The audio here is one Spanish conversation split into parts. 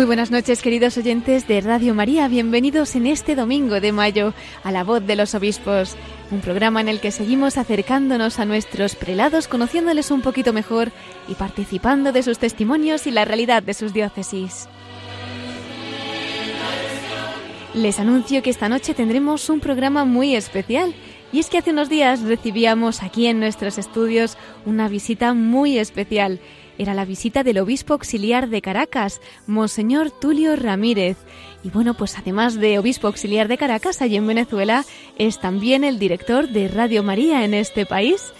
Muy buenas noches, queridos oyentes de Radio María. Bienvenidos en este domingo de mayo a La Voz de los Obispos, un programa en el que seguimos acercándonos a nuestros prelados, conociéndoles un poquito mejor y participando de sus testimonios y la realidad de sus diócesis. Les anuncio que esta noche tendremos un programa muy especial. Y es que hace unos días recibíamos aquí en nuestros estudios una visita muy especial era la visita del obispo auxiliar de Caracas, Monseñor Tulio Ramírez. Y bueno, pues además de obispo auxiliar de Caracas, allí en Venezuela, es también el director de Radio María en este país.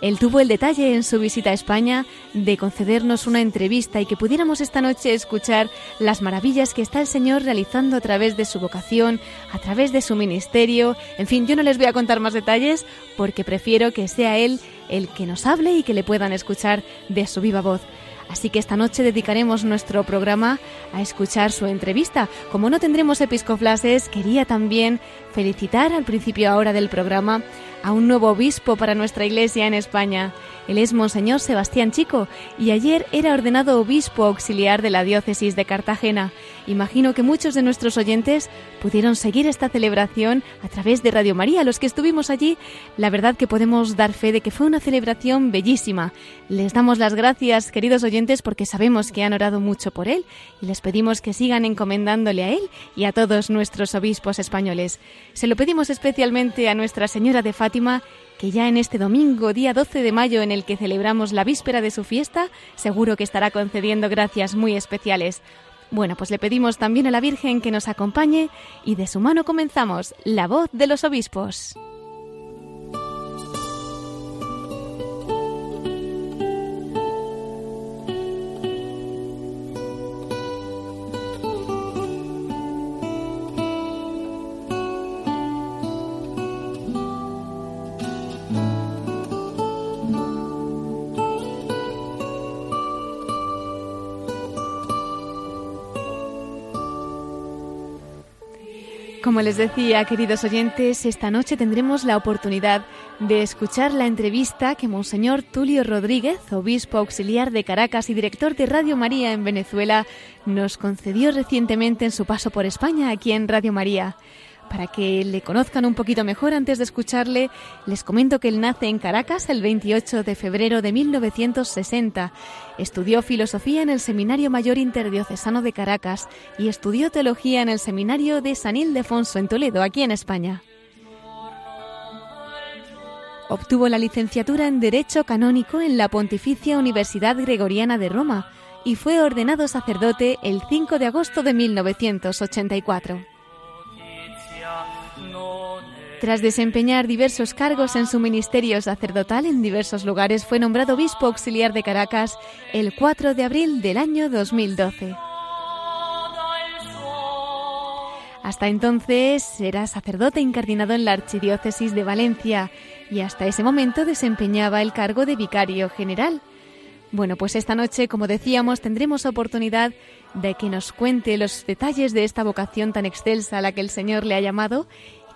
Él tuvo el detalle en su visita a España de concedernos una entrevista y que pudiéramos esta noche escuchar las maravillas que está el Señor realizando a través de su vocación, a través de su ministerio. En fin, yo no les voy a contar más detalles porque prefiero que sea Él el que nos hable y que le puedan escuchar de su viva voz. Así que esta noche dedicaremos nuestro programa a escuchar su entrevista. Como no tendremos episcoflases, quería también felicitar al principio ahora del programa a un nuevo obispo para nuestra iglesia en España. Él es Monseñor Sebastián Chico y ayer era ordenado obispo auxiliar de la diócesis de Cartagena. Imagino que muchos de nuestros oyentes pudieron seguir esta celebración a través de Radio María. Los que estuvimos allí, la verdad que podemos dar fe de que fue una celebración bellísima. Les damos las gracias, queridos oyentes, porque sabemos que han orado mucho por él y les pedimos que sigan encomendándole a él y a todos nuestros obispos españoles. Se lo pedimos especialmente a Nuestra Señora de Fátima que ya en este domingo, día 12 de mayo, en el que celebramos la víspera de su fiesta, seguro que estará concediendo gracias muy especiales. Bueno, pues le pedimos también a la Virgen que nos acompañe y de su mano comenzamos la voz de los obispos. Como les decía, queridos oyentes, esta noche tendremos la oportunidad de escuchar la entrevista que Monseñor Tulio Rodríguez, obispo auxiliar de Caracas y director de Radio María en Venezuela, nos concedió recientemente en su paso por España aquí en Radio María. Para que le conozcan un poquito mejor antes de escucharle, les comento que él nace en Caracas el 28 de febrero de 1960. Estudió filosofía en el Seminario Mayor Interdiocesano de Caracas y estudió teología en el Seminario de San Ildefonso en Toledo, aquí en España. Obtuvo la licenciatura en Derecho Canónico en la Pontificia Universidad Gregoriana de Roma y fue ordenado sacerdote el 5 de agosto de 1984. Tras desempeñar diversos cargos en su ministerio sacerdotal en diversos lugares, fue nombrado obispo auxiliar de Caracas el 4 de abril del año 2012. Hasta entonces era sacerdote incardinado en la Archidiócesis de Valencia y hasta ese momento desempeñaba el cargo de vicario general. Bueno, pues esta noche, como decíamos, tendremos oportunidad de que nos cuente los detalles de esta vocación tan excelsa a la que el Señor le ha llamado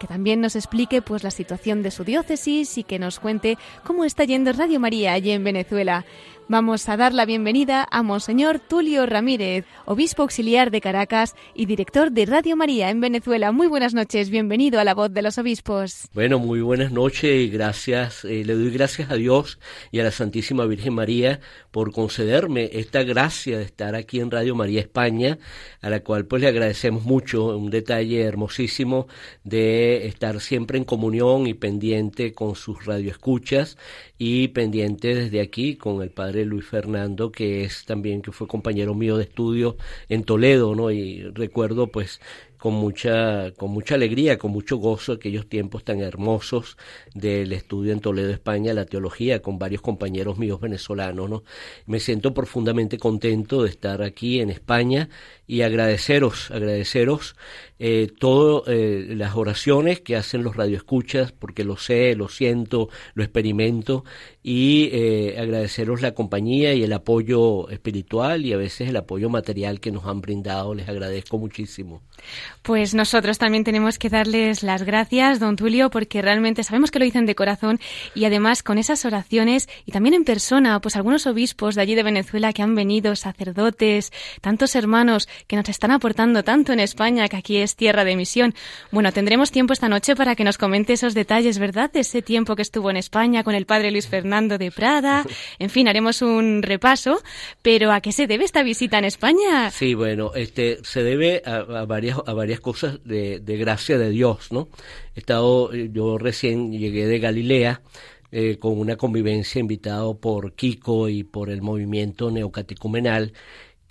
que también nos explique pues la situación de su diócesis y que nos cuente cómo está yendo Radio María allí en Venezuela. Vamos a dar la bienvenida a Monseñor Tulio Ramírez, obispo auxiliar de Caracas y director de Radio María en Venezuela. Muy buenas noches, bienvenido a la voz de los obispos. Bueno, muy buenas noches y gracias, eh, le doy gracias a Dios y a la Santísima Virgen María por concederme esta gracia de estar aquí en Radio María España, a la cual pues le agradecemos mucho, un detalle hermosísimo de estar siempre en comunión y pendiente con sus radioescuchas y pendiente desde aquí con el padre Luis Fernando, que es también, que fue compañero mío de estudio en Toledo, ¿no? Y recuerdo pues con mucha, con mucha alegría, con mucho gozo aquellos tiempos tan hermosos del estudio en Toledo, España, la teología, con varios compañeros míos venezolanos. ¿no? Me siento profundamente contento de estar aquí en España y agradeceros, agradeceros eh, todas eh, las oraciones que hacen los radioescuchas, porque lo sé, lo siento, lo experimento, y eh, agradeceros la compañía y el apoyo espiritual y a veces el apoyo material que nos han brindado. Les agradezco muchísimo. Pues nosotros también tenemos que darles las gracias, don Tulio, porque realmente sabemos que lo dicen de corazón y además con esas oraciones y también en persona, pues algunos obispos de allí de Venezuela que han venido, sacerdotes, tantos hermanos que nos están aportando tanto en España, que aquí es tierra de misión. Bueno, tendremos tiempo esta noche para que nos comente esos detalles, ¿verdad? De ese tiempo que estuvo en España con el padre Luis Fernando de Prada. En fin, haremos un repaso. Pero ¿a qué se debe esta visita en España? Sí, bueno, este se debe a, varias a varias cosas de, gracia de Dios, ¿no? He estado, yo recién llegué de Galilea. Eh, con una convivencia invitado por Kiko y por el movimiento neocatecumenal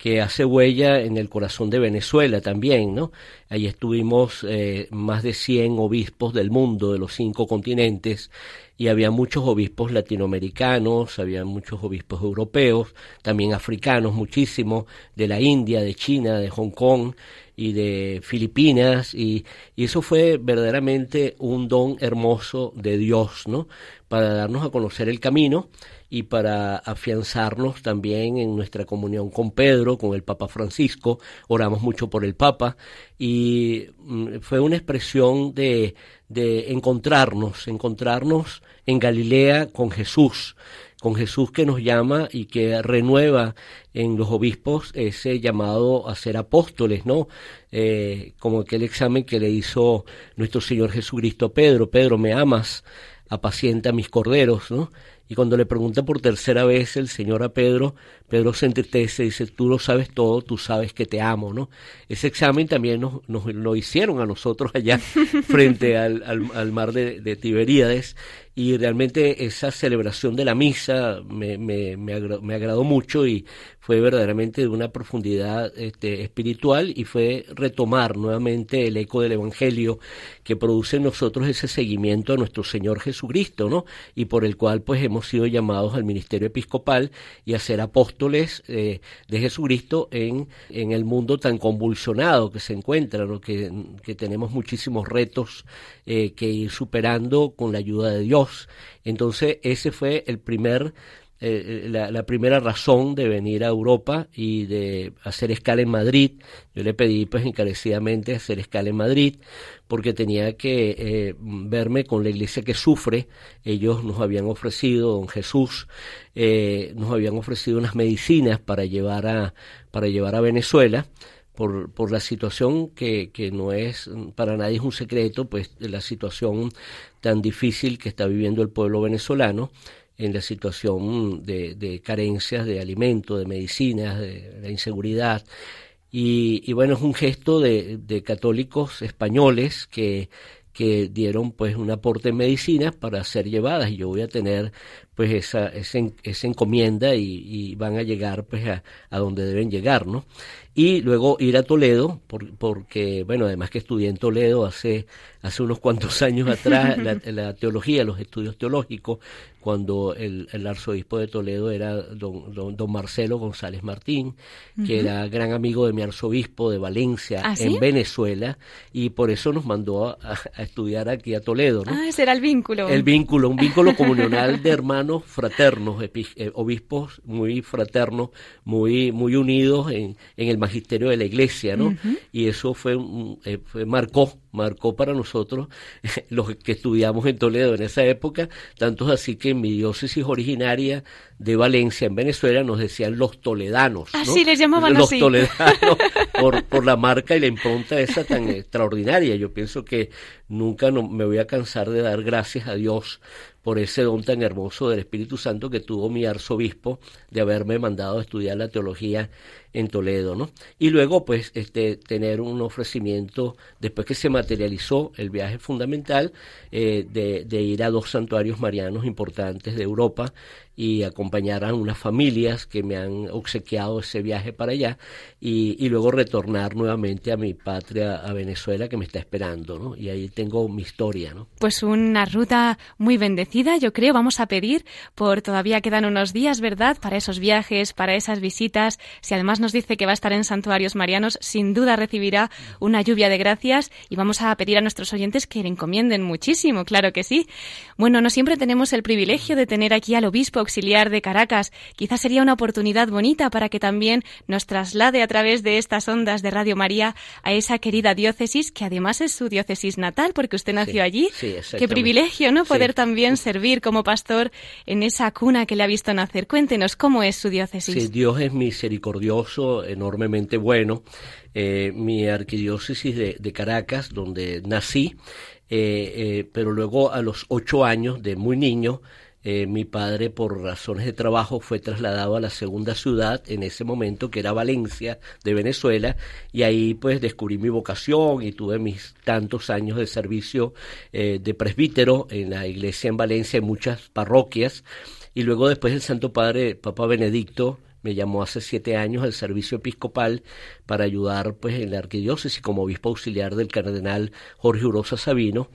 que hace huella en el corazón de Venezuela también, ¿no? Ahí estuvimos eh, más de 100 obispos del mundo, de los cinco continentes, y había muchos obispos latinoamericanos, había muchos obispos europeos, también africanos, muchísimos, de la India, de China, de Hong Kong y de Filipinas, y, y eso fue verdaderamente un don hermoso de Dios, ¿no? Para darnos a conocer el camino y para afianzarnos también en nuestra comunión con Pedro, con el Papa Francisco, oramos mucho por el Papa y mm, fue una expresión de, de encontrarnos, encontrarnos en Galilea con Jesús, con Jesús que nos llama y que renueva en los obispos ese llamado a ser apóstoles, ¿no? Eh, como aquel examen que le hizo nuestro Señor Jesucristo a Pedro, Pedro, ¿me amas? Apacienta mis corderos, ¿no? Y cuando le pregunta por tercera vez el Señor a Pedro, Pedro se entristece y dice, tú lo sabes todo, tú sabes que te amo, ¿no? Ese examen también nos, lo hicieron a nosotros allá frente al, mar de, Tiberíades y realmente esa celebración de la misa me, me, me, me agradó mucho y fue verdaderamente de una profundidad este, espiritual y fue retomar nuevamente el eco del Evangelio que produce en nosotros ese seguimiento a nuestro Señor Jesucristo, ¿no? Y por el cual pues hemos sido llamados al ministerio episcopal y a ser apóstoles eh, de Jesucristo en, en el mundo tan convulsionado que se encuentra, ¿no? que, que tenemos muchísimos retos eh, que ir superando con la ayuda de Dios. Entonces ese fue el primer eh, la, primera razón de venir a Europa y de hacer escala en Madrid. Yo le pedí pues encarecidamente hacer escala en Madrid porque tenía que eh, verme con la iglesia que sufre. Ellos nos habían ofrecido, don Jesús, eh, nos habían ofrecido unas medicinas para llevar a, para llevar a Venezuela. Por, por la situación que, que no es para nadie es un secreto, pues la situación tan difícil que está viviendo el pueblo venezolano en la situación de, carencias de alimentos, de medicinas, de la inseguridad. Y, bueno, es un gesto de, católicos españoles que, que dieron pues un aporte en medicinas para ser llevadas y yo voy a tener pues esa, esa, encomienda y, van a llegar pues a, a, donde deben llegar, ¿no? Y luego ir a Toledo, porque, bueno, además que estudié en Toledo hace, hace unos cuantos años atrás la, la teología, los estudios teológicos, cuando el, el, arzobispo de Toledo era don, don, Marcelo González Martín, que era gran amigo de mi arzobispo de Valencia ¿Ah, en Venezuela, y por eso nos mandó a, a, estudiar aquí a Toledo. ¿no? Ah, ese era el vínculo. El vínculo, un vínculo comunional de hermanos fraternos, eh, obispos muy fraternos, muy, muy unidos en, en, el magisterio de la iglesia, ¿no? Y eso fue, eh, fue, marcó, marcó para nosotros, los que estudiamos en Toledo en esa época, tantos así que en mi diócesis originaria de Valencia, en Venezuela, nos decían los toledanos. Así les llamaban los toledanos, por, por la marca y la impronta esa tan extraordinaria. Yo pienso que nunca no, me voy a cansar de dar gracias a Dios por ese don tan hermoso del Espíritu Santo que tuvo mi arzobispo de haberme mandado a estudiar la teología en Toledo, ¿no? Y luego, pues, este, tener un ofrecimiento, después que se materializó el viaje fundamental, eh, de, de, ir a dos santuarios marianos importantes de Europa, y acompañar a unas familias que me han obsequiado ese viaje para allá y, y luego retornar nuevamente a mi patria, a Venezuela, que me está esperando, ¿no? Y ahí tengo mi historia, ¿no? Pues una ruta muy bendecida, yo creo. Vamos a pedir por todavía quedan unos días, ¿verdad? Para esos viajes, para esas visitas. Si además nos dice que va a estar en santuarios marianos, sin duda recibirá una lluvia de gracias y vamos a pedir a nuestros oyentes que le encomienden muchísimo, claro que sí. Bueno, no siempre tenemos el privilegio de tener aquí al obispo auxiliar de Caracas. Quizás sería una oportunidad bonita para que también nos traslade a través de estas ondas de Radio María a esa querida diócesis, que además es su diócesis natal, porque usted nació allí. Qué privilegio, ¿no? Poder también servir como pastor en esa cuna que le ha visto nacer. Cuéntenos, ¿cómo es su diócesis? Sí, Dios es misericordioso, enormemente bueno. Eh, mi arquidiócesis de, Caracas, donde nací, eh, eh, pero luego a los ocho años de muy niño, eh, mi padre, por razones de trabajo, fue trasladado a la segunda ciudad en ese momento, que era Valencia, de Venezuela, y ahí pues descubrí mi vocación y tuve mis tantos años de servicio eh, de presbítero en la iglesia en Valencia, en muchas parroquias, y luego después el Santo Padre, Papa Benedicto, me llamó hace siete años al servicio episcopal para ayudar pues en la arquidiócesis como obispo auxiliar del cardenal Jorge Urosa Sabino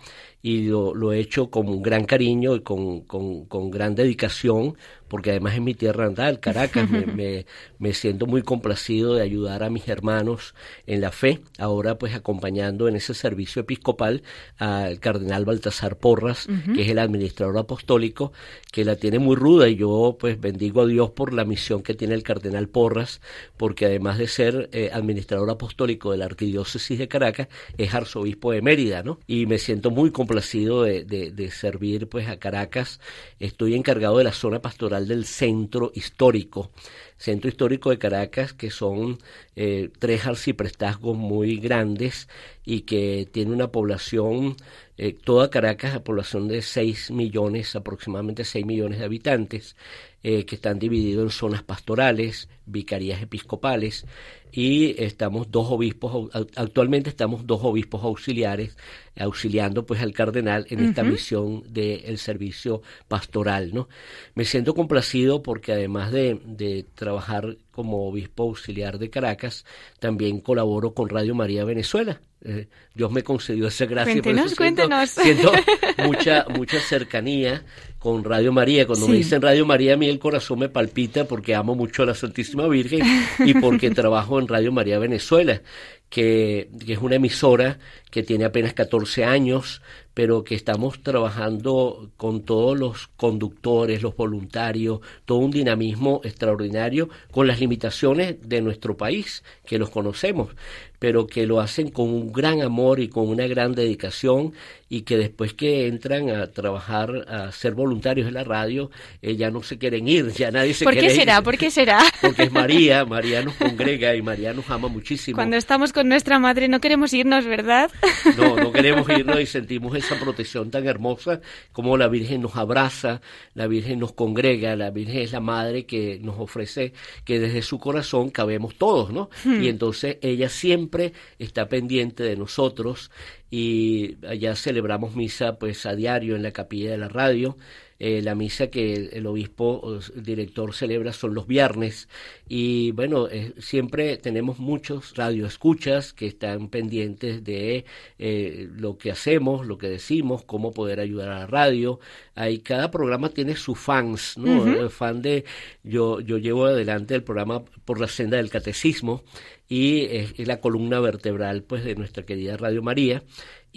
y lo, he hecho con un gran cariño y con, con, con gran dedicación porque además es mi tierra natal, Caracas, me, me, siento muy complacido de ayudar a mis hermanos en la fe, ahora pues acompañando en ese servicio episcopal al cardenal Baltasar Porras, que es el administrador apostólico, que la tiene muy ruda y yo pues bendigo a Dios por la misión que tiene el cardenal Porras, porque además de ser eh, administrador apostólico de la arquidiócesis de Caracas, es arzobispo de Mérida, ¿no? Y me siento muy complacido de, de, servir pues a Caracas, estoy encargado de la zona pastoral del centro histórico, centro histórico de Caracas, que son eh, tres arciprestazgos muy grandes y que tiene una población, eh, toda Caracas, la población de 6 millones, aproximadamente 6 millones de habitantes, eh, que están divididos en zonas pastorales, vicarías episcopales, y estamos dos obispos, actualmente estamos dos obispos auxiliares auxiliando pues al cardenal en esta misión del servicio pastoral, ¿no? Me siento complacido porque además de, de trabajar como obispo auxiliar de Caracas, también colaboro con Radio María Venezuela. Eh, Dios me concedió esa gracia. Cuéntenos, cuéntenos. Siento, mucha, mucha cercanía con Radio María. Cuando me dicen Radio María, a mí el corazón me palpita porque amo mucho a la Santísima Virgen y porque trabajo en Radio María Venezuela, que, que es una emisora que tiene apenas 14 años, pero que estamos trabajando con todos los conductores, los voluntarios, todo un dinamismo extraordinario con las limitaciones de nuestro país, que los conocemos, pero que lo hacen con un gran amor y con una gran dedicación y que después que entran a trabajar, a ser voluntarios en la radio, eh, ya no se quieren ir, ya nadie se ¿Por quiere qué será? ¿Por qué será? Porque es María, María nos congrega y María nos ama muchísimo. Cuando estamos con nuestra madre no queremos irnos, ¿verdad? No, no queremos irnos y sentimos esa protección tan hermosa como la Virgen nos abraza, la Virgen nos congrega, la Virgen es la madre que nos ofrece que desde su corazón cabemos todos, ¿no? Hmm. Y entonces ella siempre está pendiente de nosotros y allá celebramos misa pues a diario en la capilla de la radio eh, la misa que el, obispo el director celebra son los viernes y bueno, eh, siempre tenemos muchos radioescuchas que están pendientes de eh, lo que hacemos, lo que decimos, cómo poder ayudar a la radio. Ahí cada programa tiene sus fans, ¿no? El fan de yo yo llevo adelante el programa por la senda del catecismo y es, la columna vertebral pues de nuestra querida Radio María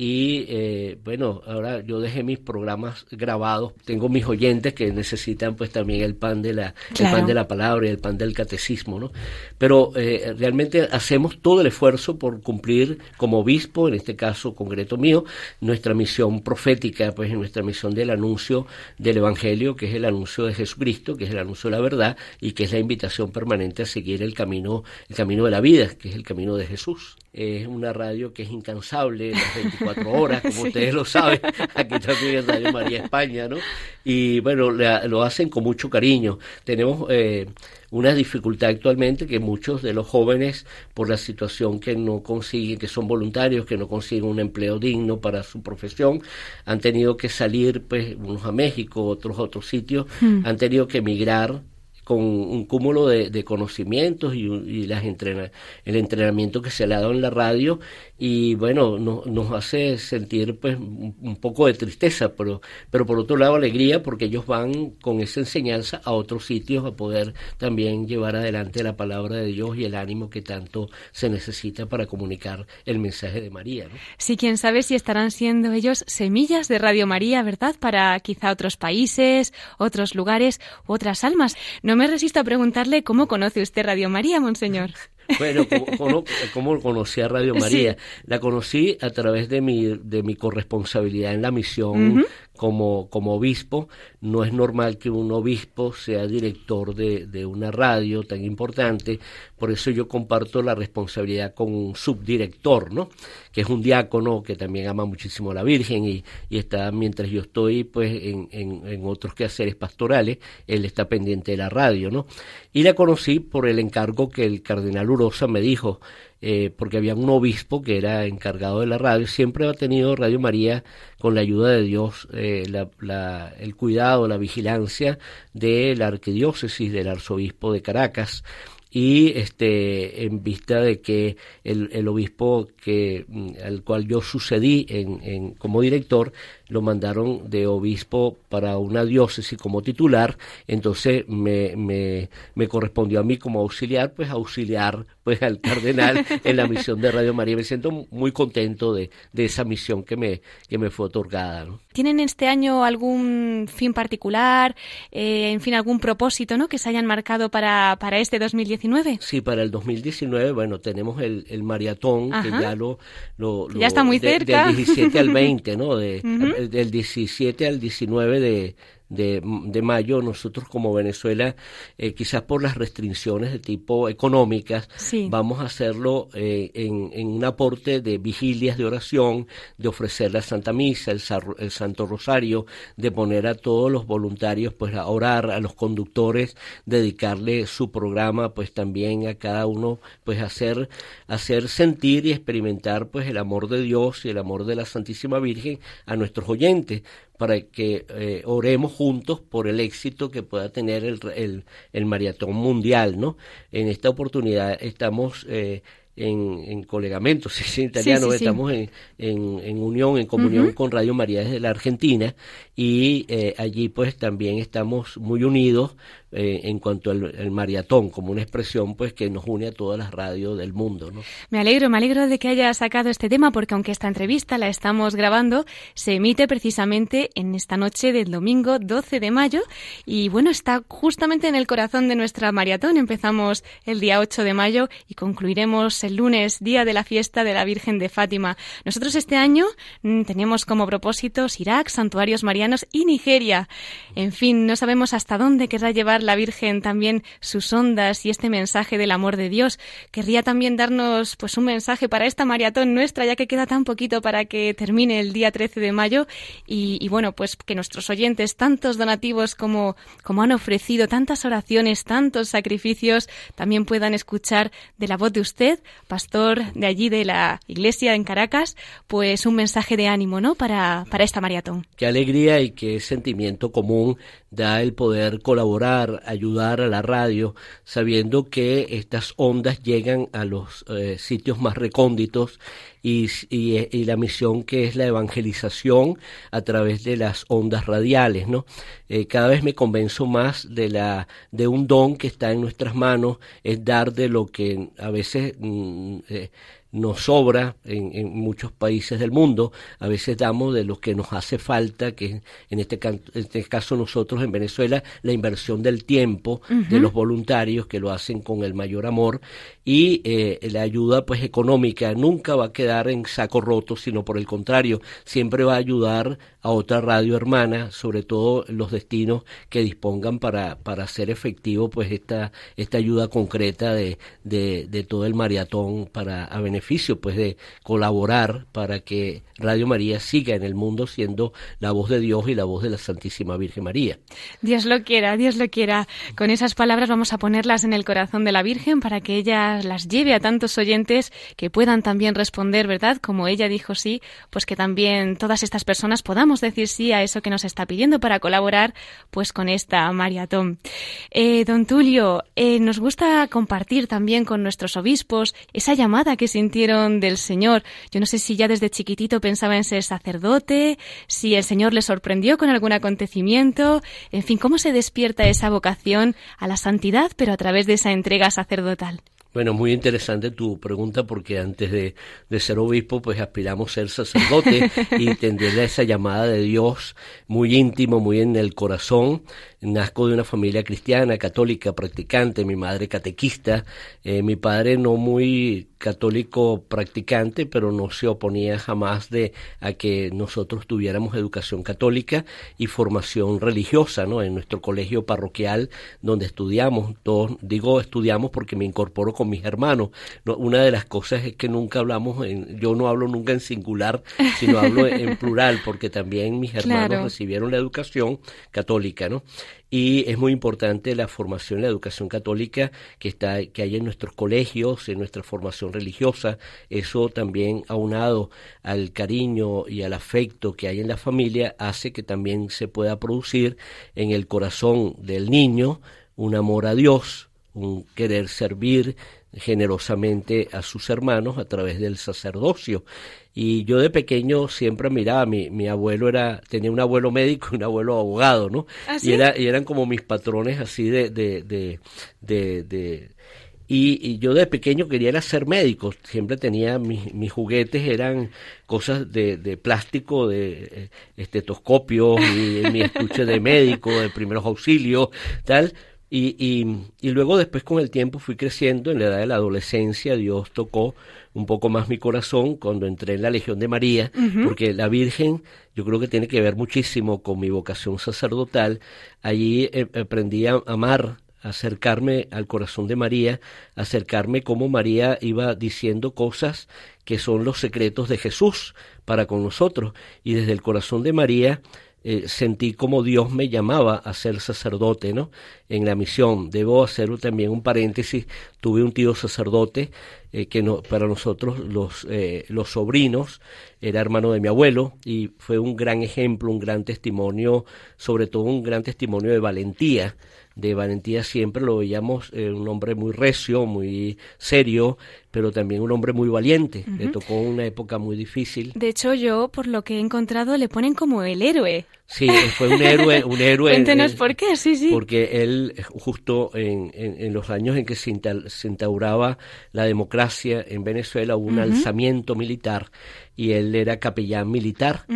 y eh, bueno, ahora yo dejé mis programas grabados, tengo mis oyentes que necesitan pues también el pan de la, el pan de la palabra y el pan del catecismo, ¿no? Pero eh, realmente hacemos todo el esfuerzo por cumplir como obispo, en este caso concreto mío, nuestra misión profética, pues nuestra misión del anuncio del Evangelio, que es el anuncio de Jesucristo, que es el anuncio de la verdad y que es la invitación permanente a seguir el camino, el camino de la vida, que es el camino de Jesús. Es una radio que es incansable las 24 24 horas, como ustedes lo saben, aquí también en Radio María España, ¿no? Y bueno, lo hacen con mucho cariño. Tenemos eh, una dificultad actualmente que muchos de los jóvenes, por la situación que no consiguen, que son voluntarios, que no consiguen un empleo digno para su profesión, han tenido que salir, pues, unos a México, otros a otros sitios, hmm. han tenido que emigrar con un cúmulo de, conocimientos y, y las entrena, el entrenamiento que se le ha dado en la radio y bueno, nos hace sentir pues un poco de tristeza, pero, pero por otro lado alegría porque ellos van con esa enseñanza a otros sitios a poder también llevar adelante la palabra de Dios y el ánimo que tanto se necesita para comunicar el mensaje de María. Sí, quién sabe si estarán siendo ellos semillas de Radio María, ¿verdad? Para quizá otros países, otros lugares, otras almas. No me resisto a preguntarle cómo conoce usted Radio María, Monseñor. Bueno, ¿cómo, conocí a Radio María? La conocí a través de mi, de mi corresponsabilidad en la misión como, como obispo. No es normal que un obispo sea director de, de, una radio tan importante, por eso yo comparto la responsabilidad con un subdirector, ¿no? Que es un diácono que también ama muchísimo a la Virgen y, y está, mientras yo estoy pues en, en, en, otros quehaceres pastorales, él está pendiente de la radio, ¿no? Y la conocí por el encargo que el cardenal Urosa me dijo, eh, porque había un obispo que era encargado de la radio, siempre ha tenido Radio María con la ayuda de Dios eh, la, el cuidado, la vigilancia de la arquidiócesis del arzobispo de Caracas. Y este en vista de que el, el obispo que mm, al cual yo sucedí en, en, como director lo mandaron de obispo para una diócesis como titular entonces me, me, me correspondió a mí como auxiliar pues auxiliar pues al cardenal en la misión de Radio María me siento muy contento de, de esa misión que me que me fue otorgada ¿no? tienen este año algún fin particular eh, en fin algún propósito no que se hayan marcado para para este 2019 Sí, para el 2019, bueno, tenemos el, el maratón, que ya lo, lo, ya está muy cerca. del 17 al 20, ¿no? De, Del 17 al 19 de, de, de mayo, nosotros como Venezuela, eh, quizás por las restricciones de tipo económicas, vamos a hacerlo eh, en, en, un aporte de vigilias de oración, de ofrecer la Santa Misa, el, el, Santo Rosario, de poner a todos los voluntarios pues a orar, a los conductores, dedicarle su programa pues también a cada uno pues hacer, hacer sentir y experimentar pues el amor de Dios y el amor de la Santísima Virgen a nuestros oyentes para que eh, oremos juntos por el éxito que pueda tener el, el, el maratón mundial, ¿no? En esta oportunidad estamos eh, en, en colegamento, si es italiano, estamos En, en, unión, en comunión con Radio María desde la Argentina y eh, allí pues también estamos muy unidos eh, en cuanto al, maratón, como una expresión pues que nos une a todas las radios del mundo. ¿no? Me alegro, me alegro de que haya sacado este tema porque aunque esta entrevista la estamos grabando, se emite precisamente en esta noche del domingo 12 de mayo y bueno, está justamente en el corazón de nuestra maratón. Empezamos el día 8 de mayo y concluiremos el lunes, día de la fiesta de la Virgen de Fátima. Nosotros este año mm, tenemos como propósito Irak, santuarios marianos y Nigeria. En fin, no sabemos hasta dónde querrá llevar la Virgen también sus ondas y este mensaje del amor de Dios. Querría también darnos pues un mensaje para esta maratón nuestra, ya que queda tan poquito para que termine el día 13 de mayo y, bueno, pues que nuestros oyentes, tantos donativos como, como han ofrecido, tantas oraciones, tantos sacrificios, también puedan escuchar de la voz de usted, pastor de allí de la iglesia en Caracas, pues un mensaje de ánimo, ¿no? Para, para esta maratón. Qué alegría y qué sentimiento común da el poder colaborar, ayudar a la radio, sabiendo que estas ondas llegan a los eh, sitios más recónditos y, y, la misión que es la evangelización a través de las ondas radiales, ¿no? Eh, cada vez me convenzo más de la de un don que está en nuestras manos, es dar de lo que a veces mm, eh, nos sobra en, en, muchos países del mundo, a veces damos de lo que nos hace falta, que en este, en este caso nosotros en Venezuela, la inversión del tiempo de los voluntarios que lo hacen con el mayor amor y eh, la ayuda pues económica. Nunca va a quedar en saco roto, sino por el contrario, siempre va a ayudar a otra radio hermana, sobre todo los destinos que dispongan para, para hacer efectivo pues esta, esta ayuda concreta de, de, de todo el maratón para a beneficio pues de colaborar para que Radio María siga en el mundo siendo la voz de Dios y la voz de la Santísima Virgen María. Dios lo quiera, Dios lo quiera. Con esas palabras vamos a ponerlas en el corazón de la Virgen para que ella las lleve a tantos oyentes que puedan también responder, ¿verdad? Como ella dijo sí, pues que también todas estas personas podamos decir sí a eso que nos está pidiendo para colaborar pues con esta maratón. Eh, don Tulio, eh, nos gusta compartir también con nuestros obispos esa llamada que sintieron del Señor. Yo no sé si ya desde chiquitito pensaba en ser sacerdote, si el Señor le sorprendió con algún acontecimiento, en fin, cómo se despierta esa vocación a la santidad, pero a través de esa entrega sacerdotal. Bueno, muy interesante tu pregunta porque antes de, de, ser obispo pues aspiramos a ser sacerdote y tener esa llamada de Dios muy íntimo, muy en el corazón. Nazco de una familia cristiana, católica, practicante, mi madre catequista, eh, mi padre no muy católico practicante, pero no se oponía jamás de a que nosotros tuviéramos educación católica y formación religiosa, ¿no? En nuestro colegio parroquial donde estudiamos, todos digo estudiamos porque me incorporo con mis hermanos. una de las cosas es que nunca hablamos en, yo no hablo nunca en singular, sino hablo en plural porque también mis hermanos recibieron la educación católica, ¿no? Y es muy importante la formación, la educación católica que está que hay en nuestros colegios, en nuestra formación religiosa, eso también aunado al cariño y al afecto que hay en la familia hace que también se pueda producir en el corazón del niño un amor a Dios, un querer servir generosamente a sus hermanos a través del sacerdocio. Y yo de pequeño siempre miraba, mi, mi abuelo era, tenía un abuelo médico y un abuelo abogado, ¿no? ¿Ah, y, era, y eran como mis patrones así de, de, de, de, y, yo de pequeño quería era ser médico, siempre tenía mis, mis juguetes, eran cosas de, de plástico, de eh, estetoscopios y mi estuche de médico, de primeros auxilios, tal, y, y, y, luego después con el tiempo fui creciendo, en la edad de la adolescencia Dios tocó un poco más mi corazón cuando entré en la Legión de María, porque la Virgen yo creo que tiene que ver muchísimo con mi vocación sacerdotal. Allí eh, aprendí a amar acercarme al corazón de María, acercarme como María iba diciendo cosas que son los secretos de Jesús para con nosotros. Y desde el corazón de María eh, sentí como Dios me llamaba a ser sacerdote, ¿no? En la misión. Debo hacer también un paréntesis. Tuve un tío sacerdote eh, que no, para nosotros los, eh, los sobrinos era hermano de mi abuelo y fue un gran ejemplo, un gran testimonio, sobre todo un gran testimonio de valentía de valentía siempre lo veíamos eh, un hombre muy recio, muy serio, pero también un hombre muy valiente. Le tocó una época muy difícil. De hecho, yo, por lo que he encontrado, le ponen como el héroe. Sí, fue un héroe, un héroe. Cuéntenos por qué, sí, sí. Porque él, justo en, en, los años en que se, instauraba la democracia en Venezuela, hubo un alzamiento militar y él era capellán militar.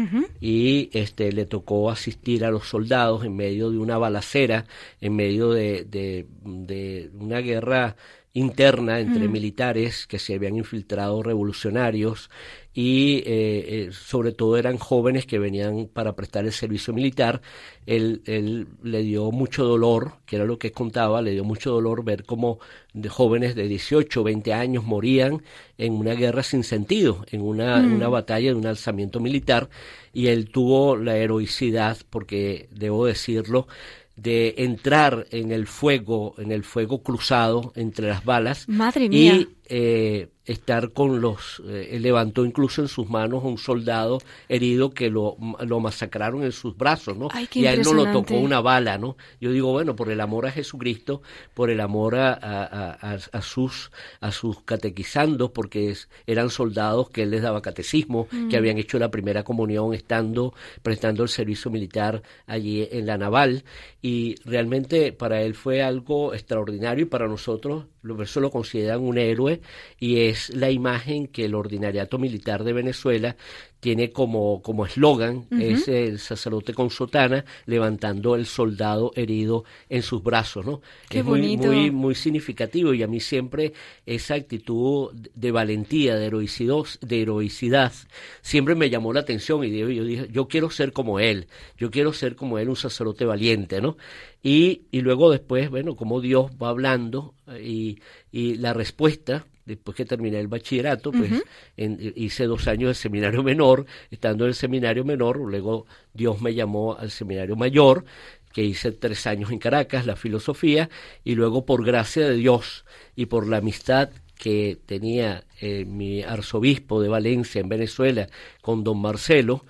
Y este le tocó asistir a los soldados en medio de una balacera, en medio de, de, de una guerra interna entre mm. militares que se habían infiltrado revolucionarios y eh, eh, sobre todo eran jóvenes que venían para prestar el servicio militar. Él, él, le dio mucho dolor, que era lo que contaba, le dio mucho dolor ver cómo de jóvenes de 18, 20 años morían en una guerra sin sentido, en una, mm. una batalla de un alzamiento militar, y él tuvo la heroicidad, porque debo decirlo, de entrar en el fuego, en el fuego cruzado entre las balas. Madre mía. Y eh, estar con los, eh, levantó incluso en sus manos a un soldado herido que lo, lo masacraron en sus brazos, ¿no? y a él no lo tocó una bala, ¿no? Yo digo, bueno, por el amor a Jesucristo, por el amor a, a, a, sus, a sus catequizandos, porque eran soldados que él les daba catecismo, que mm. habían hecho la primera comunión estando, prestando el servicio militar allí en la naval, y realmente para él fue algo extraordinario y para nosotros, eso lo consideran un héroe, y es la imagen que el ordinariato militar de Venezuela tiene como como eslogan es el sacerdote con sotana levantando el soldado herido en sus brazos, ¿no? Qué es muy muy muy significativo y a mí siempre esa actitud de valentía, de heroicidad, de heroicidad siempre me llamó la atención y yo, yo dije, yo quiero ser como él, yo quiero ser como él un sacerdote valiente, ¿no? Y, y luego después, bueno, como Dios va hablando y, y la respuesta después que terminé el bachillerato, pues hice dos años de seminario menor, estando en el seminario menor, luego Dios me llamó al seminario mayor, que hice tres años en Caracas, la filosofía, y luego por gracia de Dios y por la amistad que tenía eh, mi arzobispo de Valencia en Venezuela con don Marcelo,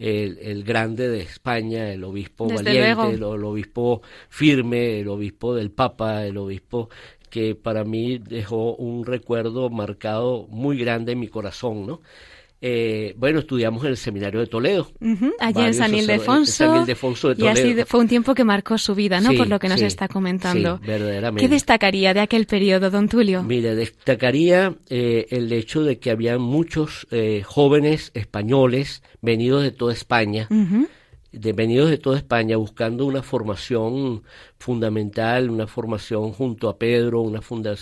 el, grande de España, el obispo valiente, el, obispo firme, el obispo del Papa, el obispo que para mí dejó un recuerdo marcado muy grande en mi corazón, ¿no? Eh, bueno, estudiamos en el seminario de Toledo. allí en San Ildefonso. Y así fue un tiempo que marcó su vida, ¿no? Por lo que nos está comentando. verdaderamente. ¿Qué destacaría de aquel periodo, don Tulio? Mire, destacaría eh, el hecho de que había muchos eh, jóvenes españoles venidos de toda España. De, venidos de toda España buscando una formación fundamental, una formación junto a Pedro, una,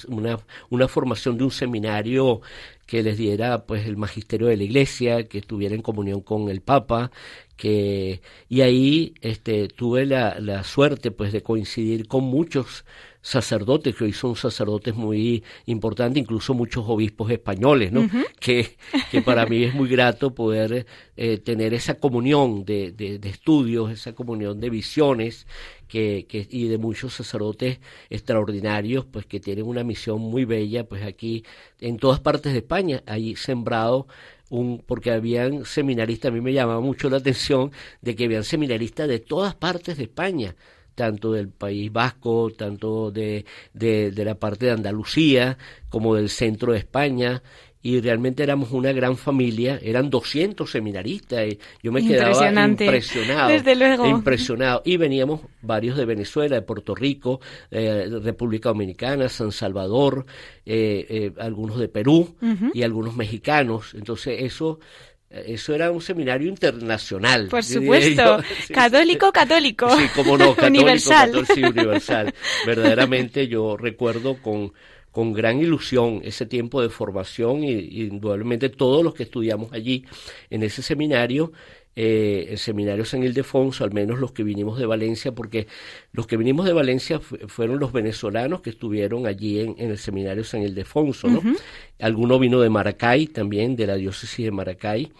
una, una formación de un seminario que les diera pues el magisterio de la iglesia, que estuviera en comunión con el Papa, que y ahí este tuve la, la suerte pues de coincidir con muchos sacerdotes que hoy son sacerdotes muy importantes, incluso muchos obispos españoles, ¿no? que, que para mí es muy grato poder eh, tener esa comunión de, de, de, estudios, esa comunión de visiones que, que, y de muchos sacerdotes extraordinarios, pues que tienen una misión muy bella, pues aquí en todas partes de España, hay sembrado un, porque habían seminaristas, a mí me llamaba mucho la atención de que habían seminaristas de todas partes de España, tanto del País Vasco, tanto de, de, de la parte de Andalucía, como del centro de España, y realmente éramos una gran familia, eran 200 seminaristas, y yo me quedaba impresionado, Desde luego. impresionado, y veníamos varios de Venezuela, de Puerto Rico, eh, República Dominicana, San Salvador, eh, eh, algunos de Perú y algunos mexicanos, entonces eso eso era un seminario internacional. Por supuesto. católico, católico. Sí, como no, católico, universal. Católico, sí, universal. Verdaderamente yo recuerdo con con gran ilusión ese tiempo de formación y, indudablemente todos los que estudiamos allí en ese seminario, eh, el seminario San Ildefonso, al menos los que vinimos de Valencia, porque los que vinimos de Valencia fueron los venezolanos que estuvieron allí en, el seminario San Ildefonso, ¿no? Alguno vino de Maracay también, de la diócesis de Maracay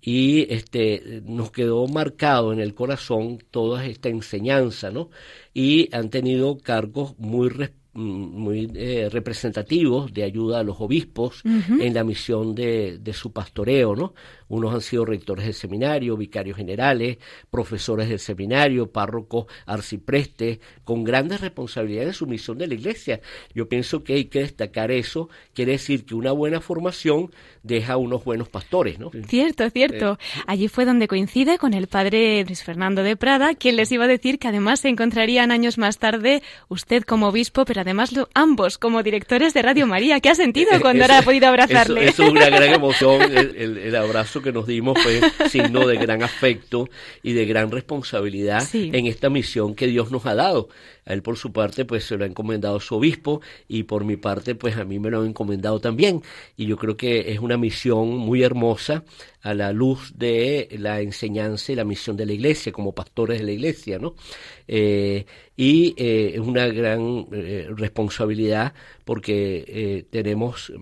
y este nos quedó marcado en el corazón toda esta enseñanza, ¿no? Y han tenido cargos muy muy eh, representativos de ayuda a los obispos en la misión de, de, su pastoreo, ¿no? Unos han sido rectores del seminario, vicarios generales, profesores del seminario, párrocos, arciprestes, con grandes responsabilidades en su misión de la iglesia. Yo pienso que hay que destacar eso, quiere decir que una buena formación deja unos buenos pastores, ¿no? Cierto, cierto. Eh, Allí fue donde coincide con el padre Luis Fernando de Prada, quien les iba a decir que además se encontrarían años más tarde usted como obispo, pero además ambos como directores de Radio María. ¿Qué ha sentido eh, cuando ahora ha podido abrazarle? Eso, es una gran emoción. El, abrazo que nos dimos fue signo de gran afecto y de gran responsabilidad en esta misión que Dios nos ha dado. A él por su parte pues se lo ha encomendado su obispo y por mi parte pues a mí me lo han encomendado también. Y yo creo que es una misión muy hermosa a la luz de la enseñanza y la misión de la iglesia como pastores de la iglesia, ¿no? Eh, y eh, es una gran eh, responsabilidad porque tenemos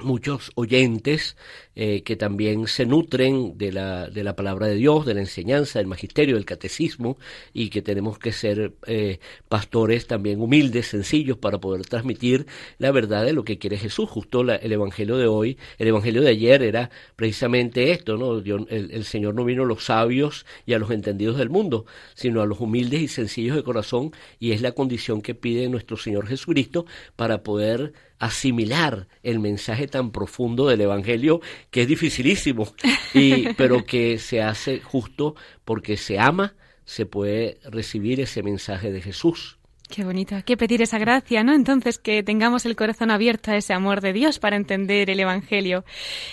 muchos oyentes eh, que también se nutren de la, de la palabra de Dios, de la enseñanza, del magisterio, del catecismo, y que tenemos que ser eh, pastores también humildes, sencillos, para poder transmitir la verdad de lo que quiere Jesús. Justo el Evangelio de hoy, el Evangelio de ayer era precisamente esto, ¿no? el, el Señor no vino a los sabios y a los entendidos del mundo, sino a los humildes y sencillos de corazón, y es la condición que pide nuestro Señor Jesucristo para poder asimilar el mensaje tan profundo del Evangelio que es dificilísimo, y, pero que se hace justo porque se ama, se puede recibir ese mensaje de Jesús. Qué bonito, hay que pedir esa gracia, ¿no? Entonces que tengamos el corazón abierto a ese amor de Dios para entender el Evangelio.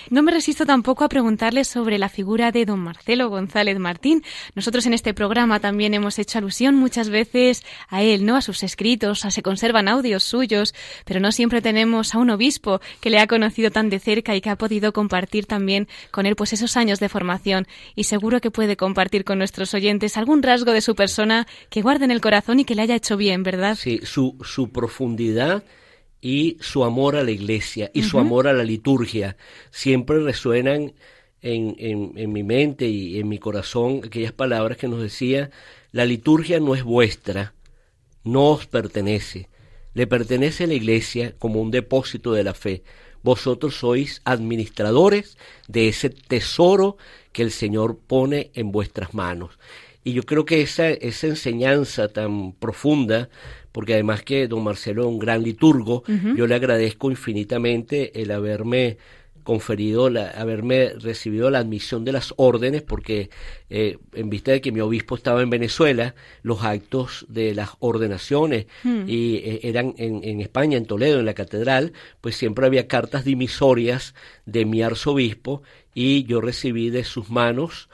No me resisto tampoco a preguntarle sobre la figura de don Marcelo González Martín. Nosotros en este programa también hemos hecho alusión muchas veces a él, ¿no? A sus escritos, a se conservan audios suyos, pero no siempre tenemos a un obispo que le ha conocido tan de cerca y que ha podido compartir también con él pues esos años de formación y seguro que puede compartir con nuestros oyentes algún rasgo de su persona que guarde en el corazón y que le haya hecho bien ¿verdad? Sí, su, su profundidad y su amor a la iglesia y su amor a la liturgia. Siempre resuenan en, en, en, mi mente y en mi corazón aquellas palabras que nos decía, la liturgia no es vuestra, no os pertenece, le pertenece a la iglesia como un depósito de la fe. Vosotros sois administradores de ese tesoro que el Señor pone en vuestras manos. Y yo creo que esa, esa enseñanza tan profunda, porque además que don Marcelo es un gran liturgo, yo le agradezco infinitamente el haberme conferido, la, haberme recibido la admisión de las órdenes, porque eh, en vista de que mi obispo estaba en Venezuela, los actos de las ordenaciones hmm. y eh, eran en, en, España, en Toledo, en la catedral, pues siempre había cartas dimisorias de mi arzobispo y yo recibí de sus manos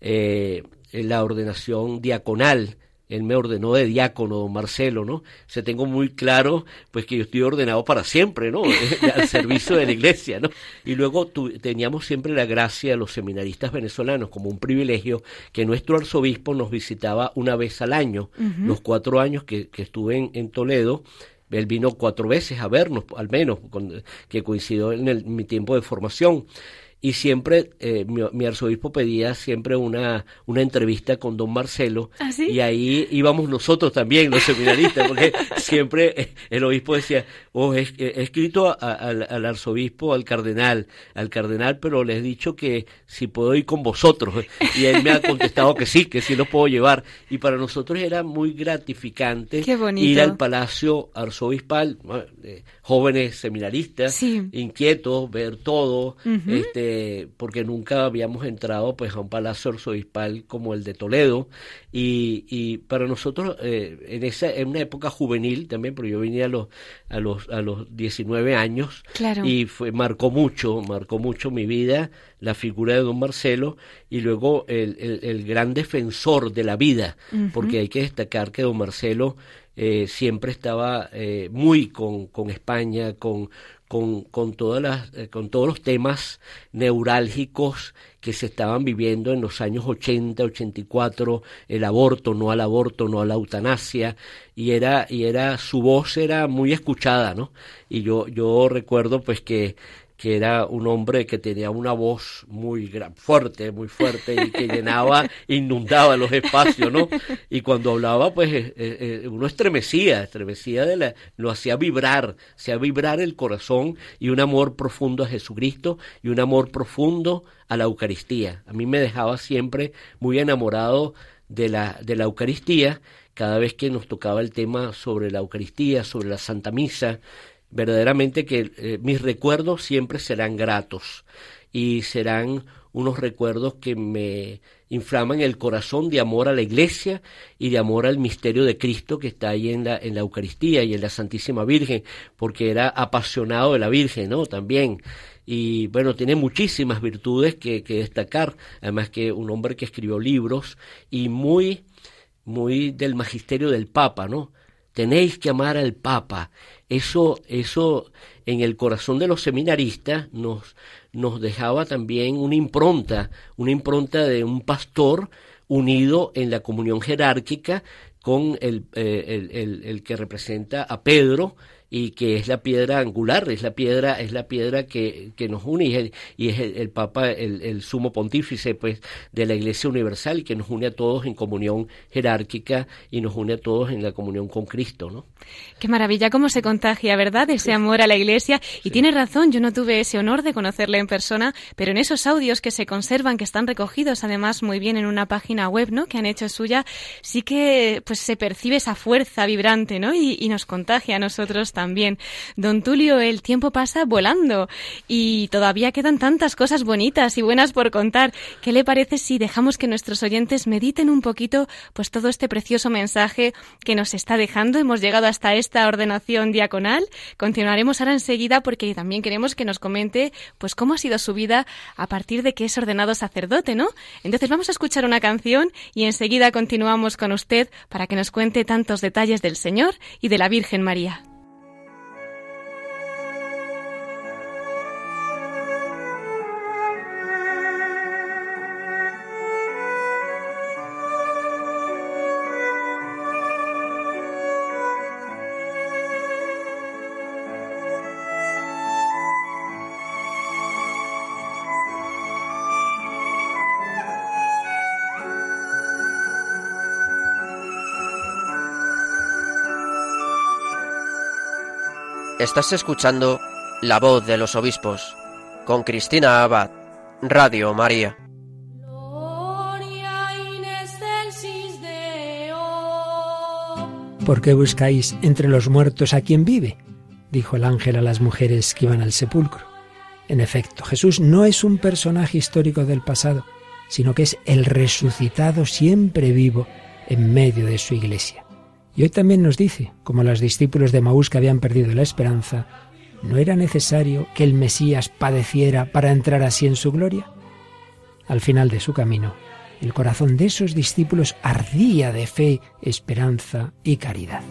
eh, la ordenación diaconal él me ordenó de diácono, don Marcelo, ¿no? se tengo muy claro, pues que yo estoy ordenado para siempre, ¿no? Al servicio de la iglesia, ¿no? Y luego teníamos siempre la gracia de los seminaristas venezolanos como un privilegio que nuestro arzobispo nos visitaba una vez al año, los cuatro años que, estuve en, Toledo, él vino cuatro veces a vernos, al menos, que coincidió en mi tiempo de formación y siempre eh, mi, arzobispo pedía siempre una, una entrevista con don Marcelo ¿Ah, y ahí íbamos nosotros también, los seminaristas, porque siempre eh, el obispo decía, oh, he, escrito al, arzobispo, al cardenal, al cardenal, pero le he dicho que si puedo ir con vosotros y él me ha contestado que sí, que sí lo puedo llevar. Y para nosotros era muy gratificante ir al palacio arzobispal, jóvenes seminaristas, inquietos, ver todo, este porque nunca habíamos entrado pues a un palacio arzobispal como el de Toledo. Y, y para nosotros eh, en esa en una época juvenil también, porque yo vine a los a los a los 19 años y fue marcó mucho, marcó mucho mi vida la figura de don Marcelo y luego el, el, gran defensor de la vida, porque hay que destacar que don Marcelo eh, siempre estaba eh, muy con, con España, con, con, con, todas las, eh, con todos los temas neurálgicos que se estaban viviendo en los años 80, 84, el aborto, no al aborto, no a la eutanasia, y era, y era, su voz era muy escuchada, ¿no? Y yo, yo recuerdo pues que que era un hombre que tenía una voz muy fuerte, muy fuerte y que llenaba, inundaba los espacios, ¿no? Y cuando hablaba, pues eh, eh, uno estremecía, estremecía de la, lo hacía vibrar, hacía vibrar el corazón y un amor profundo a Jesucristo y un amor profundo a la Eucaristía. A mí me dejaba siempre muy enamorado de la, de la Eucaristía cada vez que nos tocaba el tema sobre la Eucaristía, sobre la Santa Misa, verdaderamente que eh, mis recuerdos siempre serán gratos y serán unos recuerdos que me inflaman el corazón de amor a la iglesia y de amor al misterio de Cristo que está ahí en la, en la Eucaristía y en la Santísima Virgen, porque era apasionado de la Virgen, ¿no? También. Y bueno, tiene muchísimas virtudes que, que destacar, además que un hombre que escribió libros y muy, muy del magisterio del Papa, ¿no? Tenéis que amar al Papa. Eso, eso en el corazón de los seminaristas nos, nos dejaba también una impronta, una impronta de un pastor unido en la comunión jerárquica con el, eh, el, el, el que representa a Pedro y que es la piedra angular, es la piedra, es la piedra que, que nos une y es, y es el, Papa, el, el, sumo pontífice pues, de la Iglesia Universal que nos une a todos en comunión jerárquica y nos une a todos en la comunión con Cristo. ¿no? Qué maravilla, cómo se contagia, ¿verdad? Ese amor a la Iglesia. Y tiene razón, yo no tuve ese honor de conocerle en persona, pero en esos audios que se conservan, que están recogidos además muy bien en una página web, ¿no? Que han hecho suya, sí que pues se percibe esa fuerza vibrante, ¿no? Y, y nos contagia a nosotros también también. Don Tulio, el tiempo pasa volando y todavía quedan tantas cosas bonitas y buenas por contar. ¿Qué le parece si dejamos que nuestros oyentes mediten un poquito pues todo este precioso mensaje que nos está dejando? Hemos llegado hasta esta ordenación diaconal. Continuaremos ahora enseguida porque también queremos que nos comente pues cómo ha sido su vida a partir de que es ordenado sacerdote, ¿no? Entonces vamos a escuchar una canción y enseguida continuamos con usted para que nos cuente tantos detalles del Señor y de la Virgen María. Estás escuchando La voz de los obispos con Cristina Abad, Radio María. ¿Por qué buscáis entre los muertos a quien vive? dijo el ángel a las mujeres que iban al sepulcro. En efecto, Jesús no es un personaje histórico del pasado, sino que es el resucitado siempre vivo en medio de su iglesia. Y hoy también nos dice, como los discípulos de Maús que habían perdido la esperanza, ¿no era necesario que el Mesías padeciera para entrar así en su gloria? Al final de su camino, el corazón de esos discípulos ardía de fe, esperanza y caridad.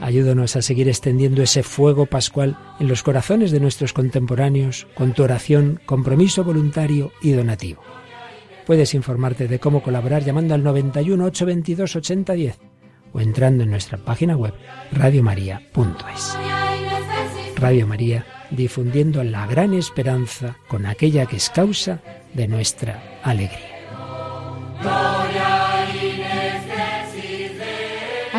Ayúdanos a seguir extendiendo ese fuego pascual en los corazones de nuestros contemporáneos con tu oración, compromiso voluntario y donativo. Puedes informarte de cómo colaborar llamando al 91 822 8010 o entrando en nuestra página web radiomaria.es. Radio María, difundiendo la gran esperanza con aquella que es causa de nuestra alegría.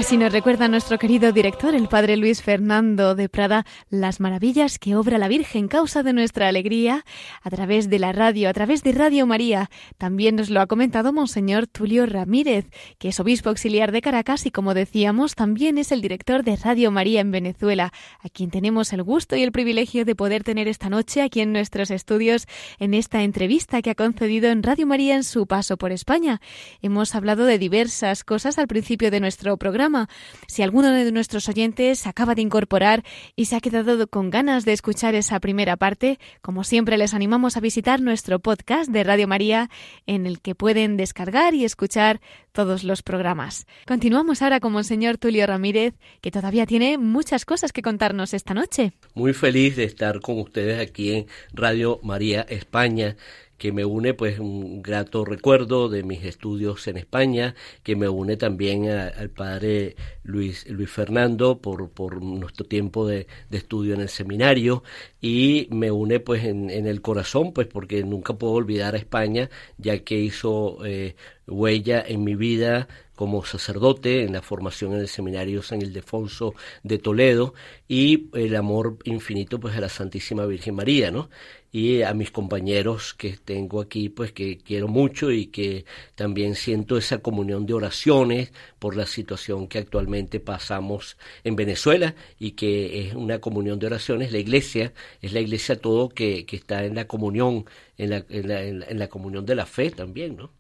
Así nos recuerda nuestro querido director, el padre Luis Fernando de Prada, las maravillas que obra la Virgen causa de nuestra alegría a través de la radio, a través de Radio María. También nos lo ha comentado Monseñor Tulio Ramírez, que es obispo auxiliar de Caracas y, como decíamos, también es el director de Radio María en Venezuela, a quien tenemos el gusto y el privilegio de poder tener esta noche aquí en nuestros estudios en esta entrevista que ha concedido en Radio María en su paso por España. Hemos hablado de diversas cosas al principio de nuestro programa si alguno de nuestros oyentes acaba de incorporar y se ha quedado con ganas de escuchar esa primera parte, como siempre les animamos a visitar nuestro podcast de Radio María en el que pueden descargar y escuchar todos los programas. Continuamos ahora con Monseñor Tulio Ramírez, que todavía tiene muchas cosas que contarnos esta noche. Muy feliz de estar con ustedes aquí en Radio María España que me une pues un grato recuerdo de mis estudios en España, que me une también al padre Luis, Luis Fernando por, por nuestro tiempo de, estudio en el seminario. Y me une pues en, el corazón pues porque nunca puedo olvidar a España ya que hizo eh, huella en mi vida como sacerdote en la formación en el seminario San Ildefonso de Toledo y el amor infinito pues a la Santísima Virgen María, ¿no? y a mis compañeros que tengo aquí, pues que quiero mucho y que también siento esa comunión de oraciones por la situación que actualmente pasamos en Venezuela y que es una comunión de oraciones. La iglesia es la iglesia todo que, que está en la comunión, en la, en la, en la comunión de la fe también, ¿no?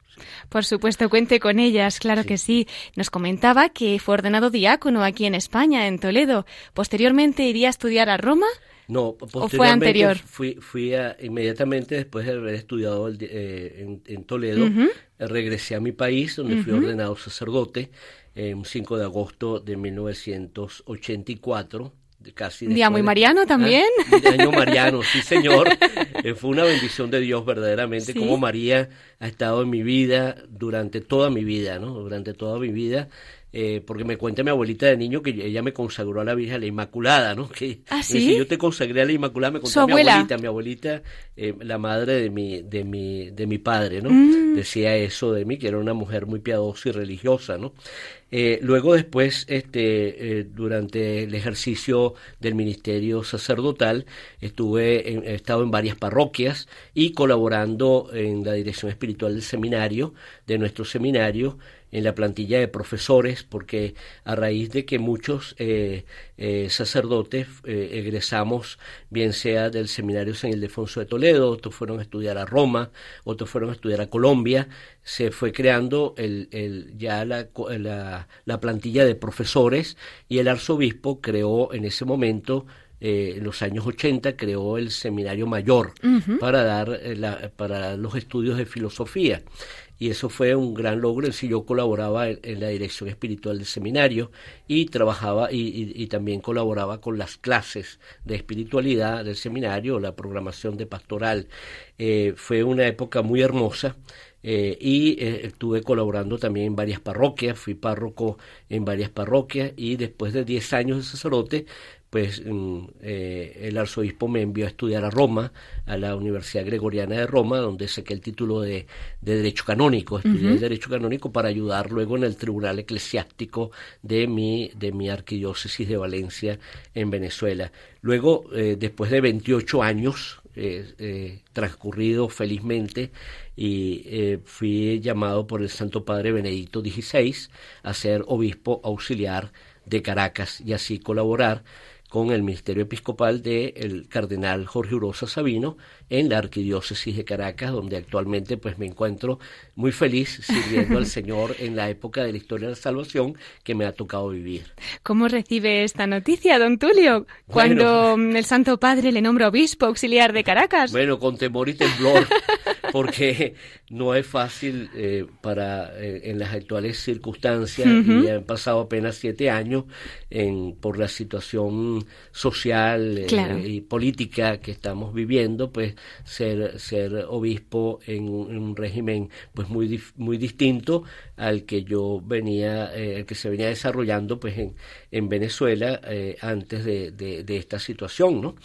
Por supuesto, cuente con ellas, claro que sí. Nos comentaba que fue ordenado diácono aquí en España, en Toledo. Posteriormente iría a estudiar a Roma. No, posteriormente fue anterior? Fui, fui a, inmediatamente después de haber estudiado eh, en, Toledo, regresé a mi país donde fui ordenado sacerdote el 5 de agosto de 1984 casi Día muy mariano ah, también. año mariano, sí señor. Eh, fue una bendición de Dios verdaderamente, como María ha estado en mi vida durante toda mi vida, ¿no? Durante toda mi vida eh, porque me cuenta mi abuelita de niño que ella me consagró a la Virgen, a la Inmaculada, ¿no? Que ¿Ah, sí? yo te consagré a la Inmaculada, me contó mi abuelita, mi abuelita, eh, la madre de mi, de mi, de mi padre, ¿no? Mm. Decía eso de mí, que era una mujer muy piadosa y religiosa, ¿no? Eh, luego después, este, durante el ejercicio del ministerio sacerdotal, estuve he estado en varias parroquias y colaborando en la dirección espiritual del seminario, de nuestro seminario, en la plantilla de profesores, porque a raíz de que muchos eh, eh, sacerdotes eh, egresamos, bien sea del seminario San Ildefonso de Toledo, otros fueron a estudiar a Roma, otros fueron a estudiar a Colombia, se fue creando el, el, ya la, la, plantilla de profesores y el arzobispo creó en ese momento en los años 80 creó el seminario mayor para dar para los estudios de filosofía y eso fue un gran logro. Si yo colaboraba en, la dirección espiritual del seminario y trabajaba y, también colaboraba con las clases de espiritualidad del seminario, la programación de pastoral. Eh, fue una época muy hermosa. Eh, y eh, estuve colaborando también en varias parroquias, fui párroco en varias parroquias y después de 10 años de sacerdote, pues mm, eh, el arzobispo me envió a estudiar a Roma, a la Universidad Gregoriana de Roma, donde saqué el título de, Derecho Canónico, estudié Derecho Canónico para ayudar luego en el Tribunal Eclesiástico de mi, de mi arquidiócesis de Valencia en Venezuela. Luego, eh, después de 28 años, eh, transcurrido felizmente y fui llamado por el Santo Padre Benedicto XVI a ser obispo auxiliar de Caracas y así colaborar con el ministerio episcopal del cardenal Jorge Urosa Sabino en la arquidiócesis de Caracas, donde actualmente pues me encuentro muy feliz sirviendo al Señor en la época de la historia de la salvación que me ha tocado vivir. ¿Cómo recibe esta noticia, don Tulio, cuando el Santo Padre le nombra obispo auxiliar de Caracas? Bueno, con temor y temblor, porque no es fácil eh, para eh, en las actuales circunstancias y han pasado apenas siete años en, por la situación social eh, y política que estamos viviendo, pues ser, ser obispo en un, régimen pues muy, muy distinto al que yo venía, el que se venía desarrollando pues en, en Venezuela antes de, de, de esta situación, ¿no?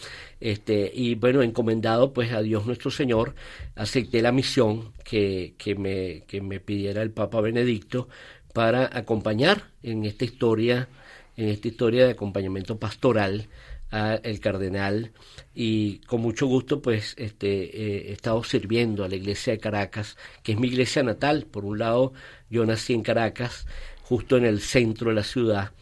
Este, y bueno, encomendado pues a Dios nuestro Señor, acepté la misión que, que, me, que me pidiera el Papa Benedicto para acompañar en esta historia, en esta historia de acompañamiento pastoral al cardenal. Y con mucho gusto pues este eh, he estado sirviendo a la iglesia de Caracas que es mi iglesia natal. Por un lado yo nací en Caracas justo en el centro de la ciudad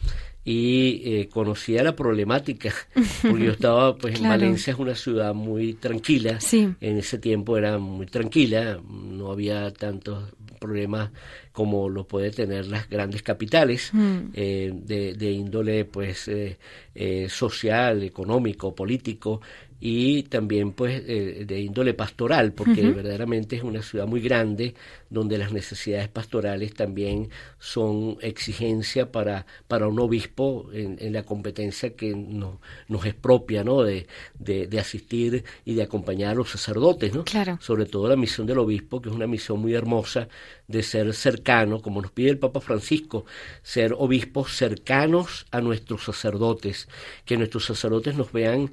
y eh, conocía la problemática, porque yo estaba, pues en Valencia es una ciudad muy tranquila, en ese tiempo era muy tranquila, no había tantos problemas como lo puede tener las grandes capitales mm. eh, de, de, índole pues eh, eh, social, económico, político y también pues eh, de índole pastoral porque verdaderamente es una ciudad muy grande donde las necesidades pastorales también son exigencia para para un obispo en, la competencia que no, nos es propia no de, de, asistir y de acompañar a los sacerdotes no sobre todo la misión del obispo que es una misión muy hermosa de ser cercano como nos pide el Papa Francisco ser obispos cercanos a nuestros sacerdotes que nuestros sacerdotes nos vean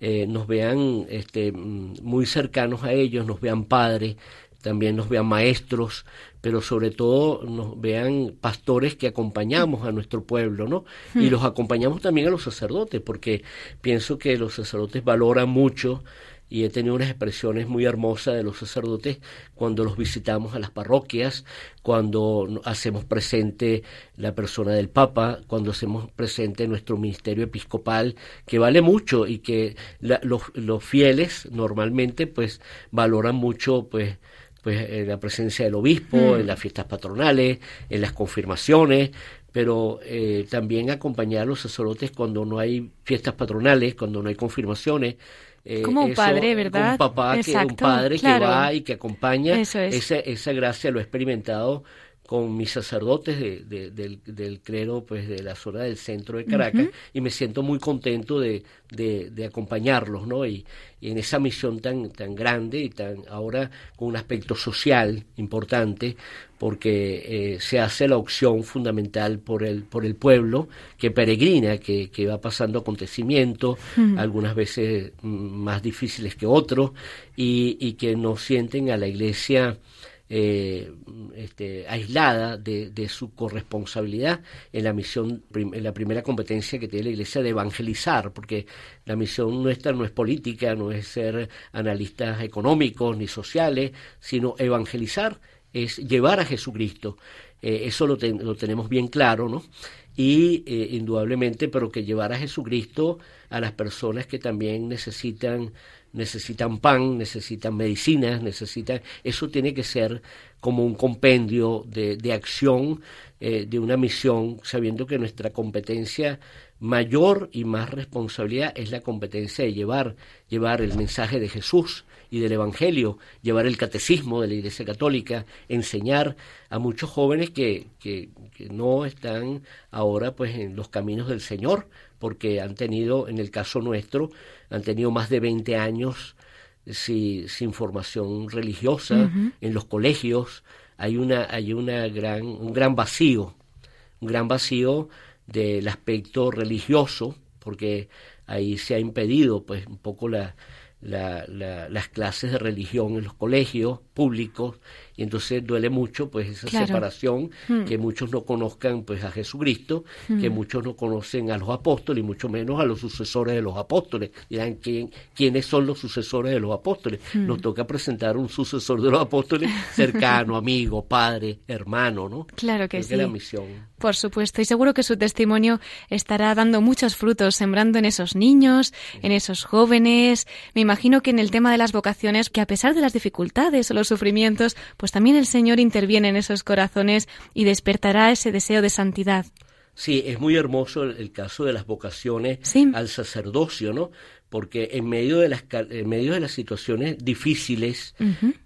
eh, nos vean este, muy cercanos a ellos, nos vean padres, también nos vean maestros, pero sobre todo nos vean pastores que acompañamos a nuestro pueblo, ¿no? Y hmm. los acompañamos también a los sacerdotes, porque pienso que los sacerdotes valoran mucho y he tenido unas expresiones muy hermosas de los sacerdotes cuando los visitamos a las parroquias, cuando hacemos presente la persona del Papa, cuando hacemos presente nuestro ministerio episcopal, que vale mucho y que los, los, fieles normalmente pues valoran mucho pues pues eh, la presencia del obispo, mm. en las fiestas patronales, en las confirmaciones, pero eh, también acompañar a los sacerdotes cuando no hay fiestas patronales, cuando no hay confirmaciones, eh, como un padre, ¿verdad? Un papá, que, un padre que va y que acompaña. Esa, esa gracia lo he experimentado con mis sacerdotes de, del, del, clero pues de la zona del centro de Caracas y me siento muy contento de, de acompañarlos no y, en esa misión tan tan grande y tan ahora con un aspecto social importante porque eh, se hace la opción fundamental por el por el pueblo que peregrina que, que va pasando acontecimientos algunas veces mm, más difíciles que otros y, y que no sienten a la iglesia eh, este, aislada de, su corresponsabilidad en la misión, en la primera competencia que tiene la Iglesia de evangelizar, porque la misión nuestra no es política, no es ser analistas económicos ni sociales, sino evangelizar es llevar a Jesucristo. Eh, eso lo, lo, tenemos bien claro, ¿no? Y eh, indudablemente, pero que llevar a Jesucristo a las personas que también necesitan necesitan pan, necesitan medicinas, necesitan... Eso tiene que ser como un compendio de, de acción, eh, de una misión, sabiendo que nuestra competencia mayor y más responsabilidad es la competencia de llevar, llevar el mensaje de Jesús y del Evangelio, llevar el catecismo de la Iglesia Católica, enseñar a muchos jóvenes que, que, que no están ahora pues en los caminos del Señor, porque han tenido, en el caso nuestro, han tenido más de 20 años sin formación religiosa en los colegios. Hay, una, hay una gran, un gran vacío, un gran vacío del aspecto religioso, porque ahí se ha impedido pues un poco la, las clases de religión en los colegios públicos y entonces duele mucho pues esa separación hmm. que muchos no conozcan pues a Jesucristo que hmm. muchos no conocen a los apóstoles y mucho menos a los sucesores de los apóstoles dirán ¿quién, quiénes son los sucesores de los apóstoles hmm. nos toca presentar un sucesor de los apóstoles cercano amigo padre hermano no claro que sí la misión por supuesto y seguro que su testimonio estará dando muchos frutos sembrando en esos niños en esos jóvenes me imagino que en el tema de las vocaciones que a pesar de las dificultades o los sufrimientos pues también el Señor interviene en esos corazones y despertará ese deseo de santidad. Sí, es muy hermoso el, caso de las vocaciones al sacerdocio, ¿no? Porque en medio de las, en medio de las situaciones difíciles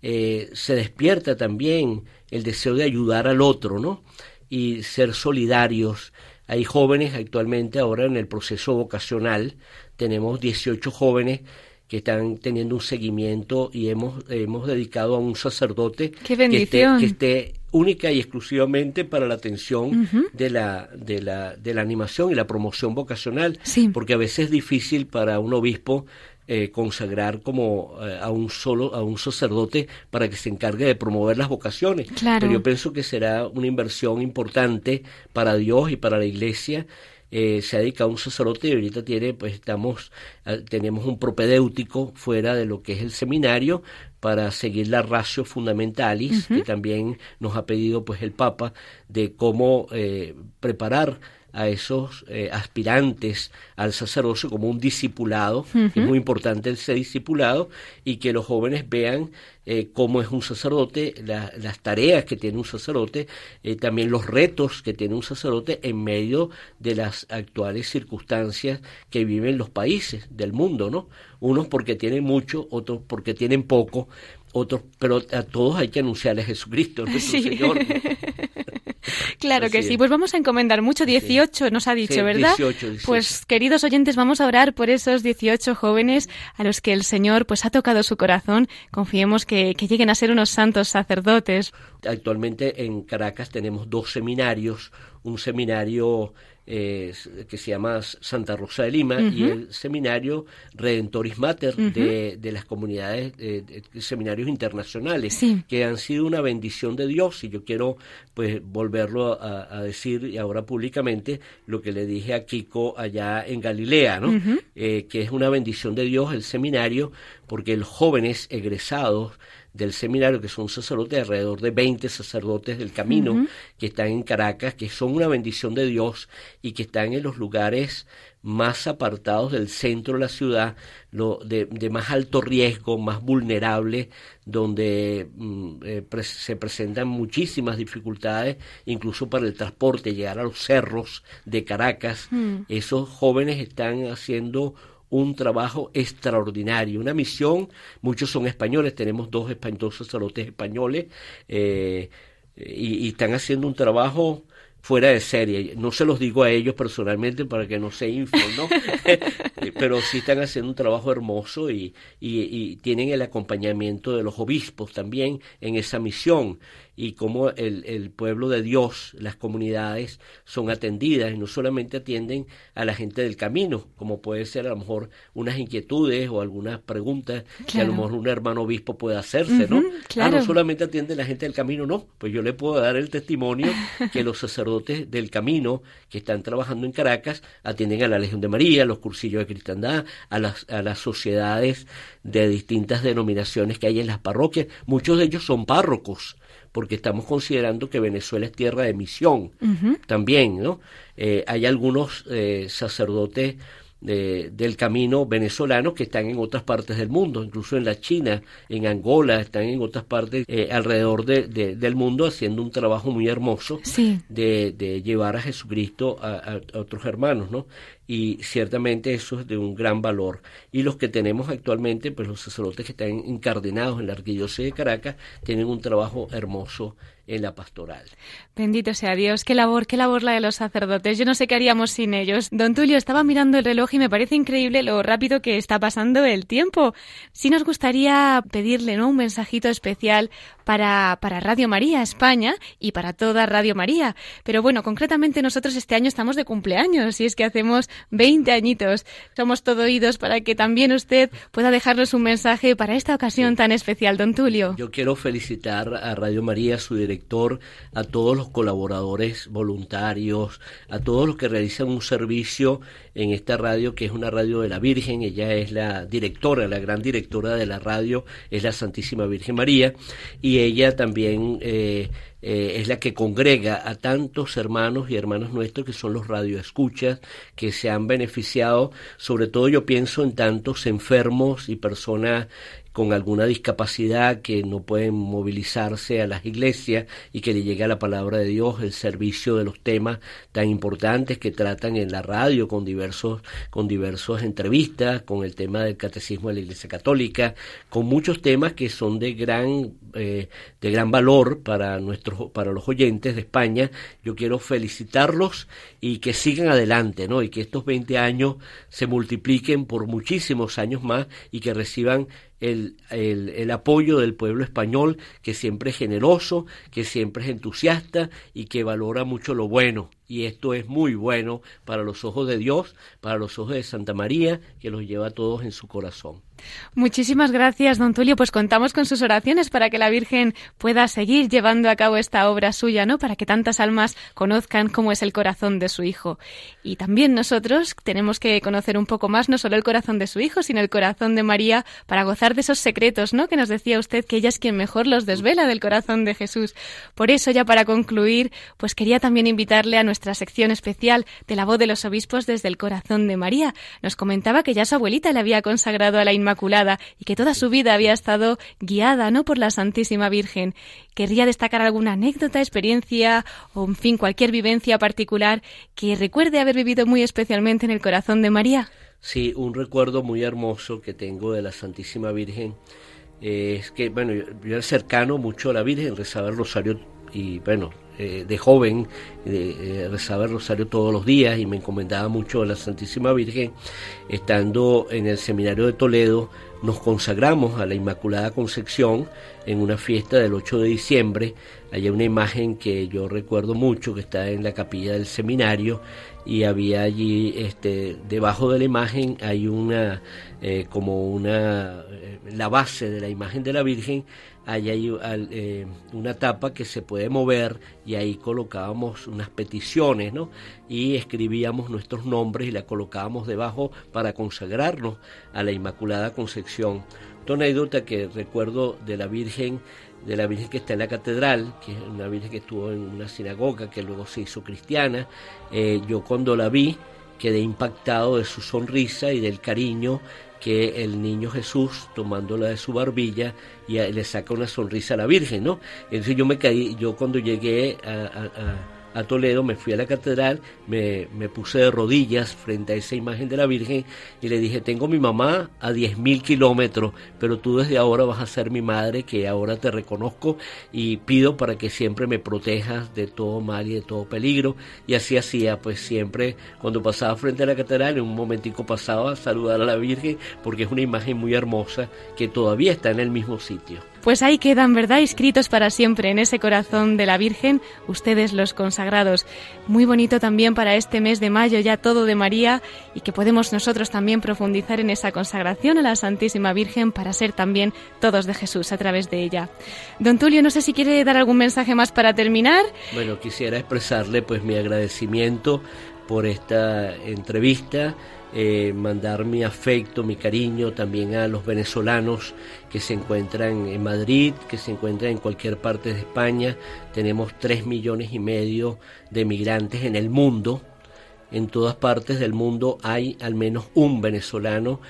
eh, se despierta también el deseo de ayudar al otro, ¿no? Y ser solidarios. Hay jóvenes actualmente ahora en el proceso vocacional, tenemos 18 jóvenes que están teniendo un seguimiento y hemos, hemos dedicado a un sacerdote que esté, que esté única y exclusivamente para la atención de, la, de, la, de la animación y la promoción vocacional, porque a veces es difícil para un obispo eh, consagrar como eh, a un solo a un sacerdote para que se encargue de promover las vocaciones. Pero yo pienso que será una inversión importante para Dios y para la Iglesia. Eh, se ha dedicado a un sacerdote y ahorita tiene, pues estamos, tenemos un propedéutico fuera de lo que es el seminario para seguir la ratio fundamentalis, que también nos ha pedido pues el Papa, de cómo eh, preparar a esos eh, aspirantes al sacerdocio como un discipulado, es muy importante ese discipulado, y que los jóvenes vean eh, cómo es un sacerdote, las tareas que tiene un sacerdote, eh, también los retos que tiene un sacerdote en medio de las actuales circunstancias que viven los países del mundo, ¿no? Unos porque tienen mucho, otros porque tienen poco, otros, pero a todos hay que anunciarle a Jesucristo, nuestro Señor. Claro que sí. Pues vamos a encomendar mucho. 18 nos ha dicho, ¿verdad? Pues queridos oyentes, vamos a orar por esos 18 jóvenes a los que el Señor pues ha tocado su corazón. Confiemos que, que lleguen a ser unos santos sacerdotes. Actualmente en Caracas tenemos dos seminarios. Un seminario eh, que se llama Santa Rosa de Lima y el seminario Redentoris Mater de, de, las comunidades, de, seminarios internacionales, que han sido una bendición de Dios. Y yo quiero pues volverlo a, decir y ahora públicamente lo que le dije a Kiko allá en Galilea, ¿no? Eh, que es una bendición de Dios el seminario porque los jóvenes egresados del seminario, que son sacerdotes, alrededor de 20 sacerdotes del camino que están en Caracas, que son una bendición de Dios y que están en los lugares más apartados del centro de la ciudad, lo de, más alto riesgo, más vulnerable, donde mm, eh, se presentan muchísimas dificultades, incluso para el transporte, llegar a los cerros de Caracas. Mm. Esos jóvenes están haciendo un trabajo extraordinario, una misión, muchos son españoles, tenemos dos, sacerdotes españoles eh, y, están haciendo un trabajo fuera de serie. No se los digo a ellos personalmente para que no se inflen, ¿no? Pero sí están haciendo un trabajo hermoso y, tienen el acompañamiento de los obispos también en esa misión y cómo el, el, pueblo de Dios, las comunidades son atendidas y no solamente atienden a la gente del camino, como puede ser a lo mejor unas inquietudes o algunas preguntas que a lo mejor un hermano obispo puede hacerse, ¿no? Ah, claro. no solamente atiende a la gente del camino, no, pues yo le puedo dar el testimonio que los sacerdotes del camino que están trabajando en Caracas atienden a la Legión de María, a los cursillos de cristiandad, a las, a las sociedades de distintas denominaciones que hay en las parroquias, muchos de ellos son párrocos, porque estamos considerando que Venezuela es tierra de misión también, ¿no? Eh, hay algunos eh, sacerdotes del camino venezolano que están en otras partes del mundo, incluso en la China, en Angola, están en otras partes eh, alrededor de, del mundo haciendo un trabajo muy hermoso de, de, llevar a Jesucristo a, a, otros hermanos, ¿no? Y ciertamente eso es de un gran valor. Y los que tenemos actualmente, pues los sacerdotes que están encardenados en la arquidiócesis de Caracas, tienen un trabajo hermoso en la pastoral. Bendito sea Dios, qué labor, qué labor la de los sacerdotes. Yo no sé qué haríamos sin ellos. Don Tulio, estaba mirando el reloj y me parece increíble lo rápido que está pasando el tiempo. Sí nos gustaría pedirle ¿no? un mensajito especial para, para Radio María España y para toda Radio María. Pero bueno, concretamente nosotros este año estamos de cumpleaños y es que hacemos 20 añitos. Somos todo oídos para que también usted pueda dejarnos un mensaje para esta ocasión tan especial, don Tulio. Yo quiero felicitar a Radio María, a su director, a todos los colaboradores voluntarios, a todos los que realizan un servicio en esta radio que es una radio de la Virgen. Ella es la directora, la gran directora de la radio, es la Santísima Virgen María, y ella también eh, eh, es la que congrega a tantos hermanos y hermanas nuestros que son los radioescuchas, que se han beneficiado, sobre todo yo pienso en tantos enfermos y personas con alguna discapacidad que no pueden movilizarse a las iglesias y que le llegue a la palabra de Dios el servicio de los temas tan importantes que tratan en la radio con diversos con diversas entrevistas con el tema del catecismo de la Iglesia Católica con muchos temas que son de gran eh, de gran valor para nuestros para los oyentes de España yo quiero felicitarlos y que sigan adelante no y que estos 20 años se multipliquen por muchísimos años más y que reciban el, el, el, apoyo del pueblo español, que siempre es generoso, que siempre es entusiasta y que valora mucho lo bueno. Y esto es muy bueno para los ojos de Dios, para los ojos de Santa María, que los lleva a todos en su corazón. Muchísimas gracias, don Tulio. Pues contamos con sus oraciones para que la Virgen pueda seguir llevando a cabo esta obra suya, ¿no? Para que tantas almas conozcan cómo es el corazón de su Hijo. Y también nosotros tenemos que conocer un poco más no solo el corazón de su Hijo, sino el corazón de María para gozar de esos secretos, ¿no? Que nos decía usted que ella es quien mejor los desvela del corazón de Jesús. Por eso, ya para concluir, pues quería también invitarle a nuestra sección especial de la voz de los obispos desde el corazón de María. Nos comentaba que ya su abuelita le había consagrado a la Inmaculada y que toda su vida había estado guiada, ¿no? Por la Santísima Virgen. Querría destacar alguna anécdota, experiencia o, en fin, cualquier vivencia particular que recuerde haber vivido muy especialmente en el corazón de María. Sí, un recuerdo muy hermoso que tengo de la Santísima Virgen eh, es que, bueno, yo, yo, era cercano mucho a la Virgen, rezaba el rosario y, bueno, eh, de joven eh, rezaba el rosario todos los días y me encomendaba mucho a la Santísima Virgen. Estando en el seminario de Toledo, nos consagramos a la Inmaculada Concepción en una fiesta del 8 de diciembre. Hay una imagen que yo recuerdo mucho que está en la capilla del seminario y había allí, este, debajo de la imagen hay una, eh, como una, eh, la base de la imagen de la Virgen, hay, hay eh, una tapa que se puede mover y ahí colocábamos unas peticiones, ¿no? Y escribíamos nuestros nombres y la colocábamos debajo para consagrarnos a la Inmaculada Concepción. Una anécdota que recuerdo de la Virgen de la Virgen que está en la catedral, que es una Virgen que estuvo en una sinagoga, que luego se hizo cristiana. Eh, yo cuando la vi quedé impactado de su sonrisa y del cariño que el niño Jesús, tomándola de su barbilla, y le saca una sonrisa a la Virgen, ¿no? Entonces yo me caí, yo cuando llegué a, Toledo, me fui a la catedral, me, me, puse de rodillas frente a esa imagen de la Virgen y le dije, tengo mi mamá a 10.000 kilómetros, pero tú desde ahora vas a ser mi madre, que ahora te reconozco y pido para que siempre me protejas de todo mal y de todo peligro. Y así hacía, pues siempre cuando pasaba frente a la catedral, en un momentico pasaba a saludar a la Virgen, porque es una imagen muy hermosa que todavía está en el mismo sitio. Pues ahí quedan, ¿verdad? Inscritos para siempre en ese corazón de la Virgen, ustedes los consagrados. Muy bonito también para este mes de mayo, ya todo de María, y que podemos nosotros también profundizar en esa consagración a la Santísima Virgen para ser también todos de Jesús a través de ella. Don Tulio, no sé si quiere dar algún mensaje más para terminar. Bueno, quisiera expresarle pues mi agradecimiento por esta entrevista eh, mandar mi afecto, mi cariño también a los venezolanos que se encuentran en Madrid, que se encuentran en cualquier parte de España. Tenemos tres millones y medio de migrantes en el mundo. En todas partes del mundo hay al menos un venezolano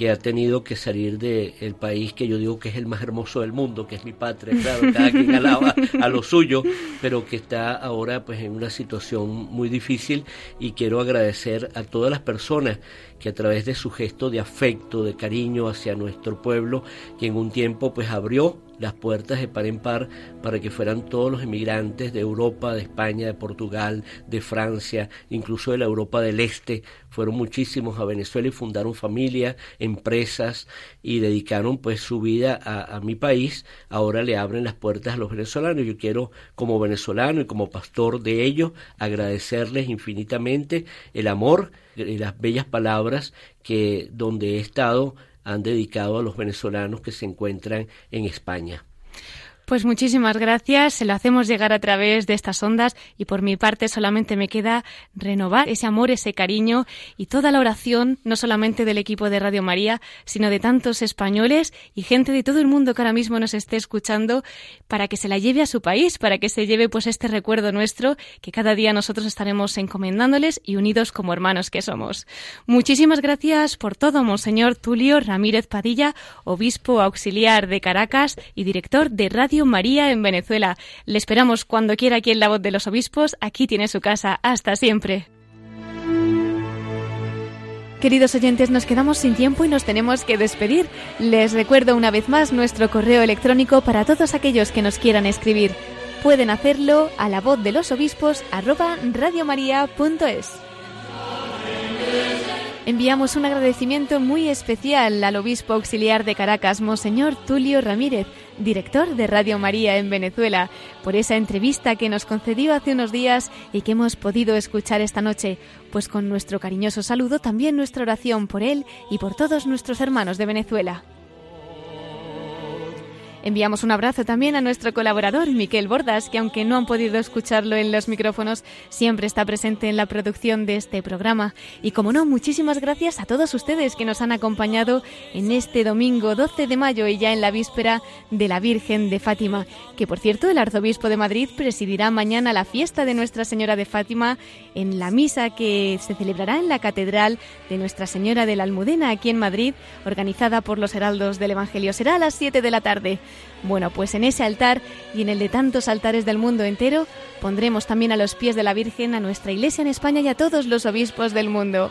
que ha tenido que salir del país que yo digo que es el más hermoso del mundo, que es mi patria, claro, cada quien alaba a lo suyo, pero que está ahora pues en una situación muy difícil y quiero agradecer a todas las personas que a través de su gesto de afecto, de cariño hacia nuestro pueblo, que en un tiempo pues abrió las puertas de par en par para que fueran todos los emigrantes de Europa, de España, de Portugal, de Francia, incluso de la Europa del Este. Fueron muchísimos a Venezuela y fundaron familias, empresas y dedicaron pues su vida a, mi país. Ahora le abren las puertas a los venezolanos. Yo quiero como venezolano y como pastor de ellos agradecerles infinitamente el amor y las bellas palabras que donde he estado han dedicado a los venezolanos que se encuentran en España. Pues muchísimas gracias, se lo hacemos llegar a través de estas ondas y por mi parte solamente me queda renovar ese amor, ese cariño y toda la oración, no solamente del equipo de Radio María, sino de tantos españoles y gente de todo el mundo que ahora mismo nos esté escuchando para que se la lleve a su país, para que se lleve pues este recuerdo nuestro que cada día nosotros estaremos encomendándoles y unidos como hermanos que somos. Muchísimas gracias por todo, Monseñor Tulio Ramírez Padilla, obispo auxiliar de Caracas y director de Radio María en Venezuela. Le esperamos cuando quiera aquí en La Voz de los Obispos. Aquí tiene su casa. Hasta siempre. Queridos oyentes, nos quedamos sin tiempo y nos tenemos que despedir. Les recuerdo una vez más nuestro correo electrónico para todos aquellos que nos quieran escribir. Pueden hacerlo a la voz de los obispos arroba radiomaria.es. Enviamos un agradecimiento muy especial al obispo auxiliar de Caracas, Monseñor Tulio Ramírez, director de Radio María en Venezuela, por esa entrevista que nos concedió hace unos días y que hemos podido escuchar esta noche. Pues con nuestro cariñoso saludo también nuestra oración por él y por todos nuestros hermanos de Venezuela. Enviamos un abrazo también a nuestro colaborador, Miquel Bordas, que aunque no han podido escucharlo en los micrófonos, siempre está presente en la producción de este programa. Y como no, muchísimas gracias a todos ustedes que nos han acompañado en este domingo 12 de mayo y ya en la víspera de la Virgen de Fátima, que por cierto el arzobispo de Madrid presidirá mañana la fiesta de Nuestra Señora de Fátima en la misa que se celebrará en la Catedral de Nuestra Señora de la Almudena aquí en Madrid, organizada por los Heraldos del Evangelio. Será a las 7 de la tarde. Bueno, pues en ese altar y en el de tantos altares del mundo entero pondremos también a los pies de la Virgen a nuestra Iglesia en España y a todos los obispos del mundo.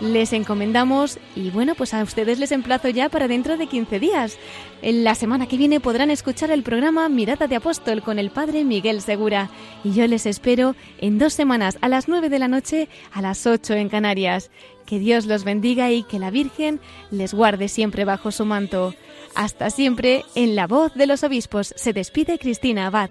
Les encomendamos y bueno, pues a ustedes les emplazo ya para dentro de 15 días. En la semana que viene podrán escuchar el programa Mirada de Apóstol con el Padre Miguel Segura. Y yo les espero en dos semanas a las 9 de la noche a las 8 en Canarias. Que Dios los bendiga y que la Virgen les guarde siempre bajo su manto. Hasta siempre, en la voz de los obispos se despide Cristina Abad.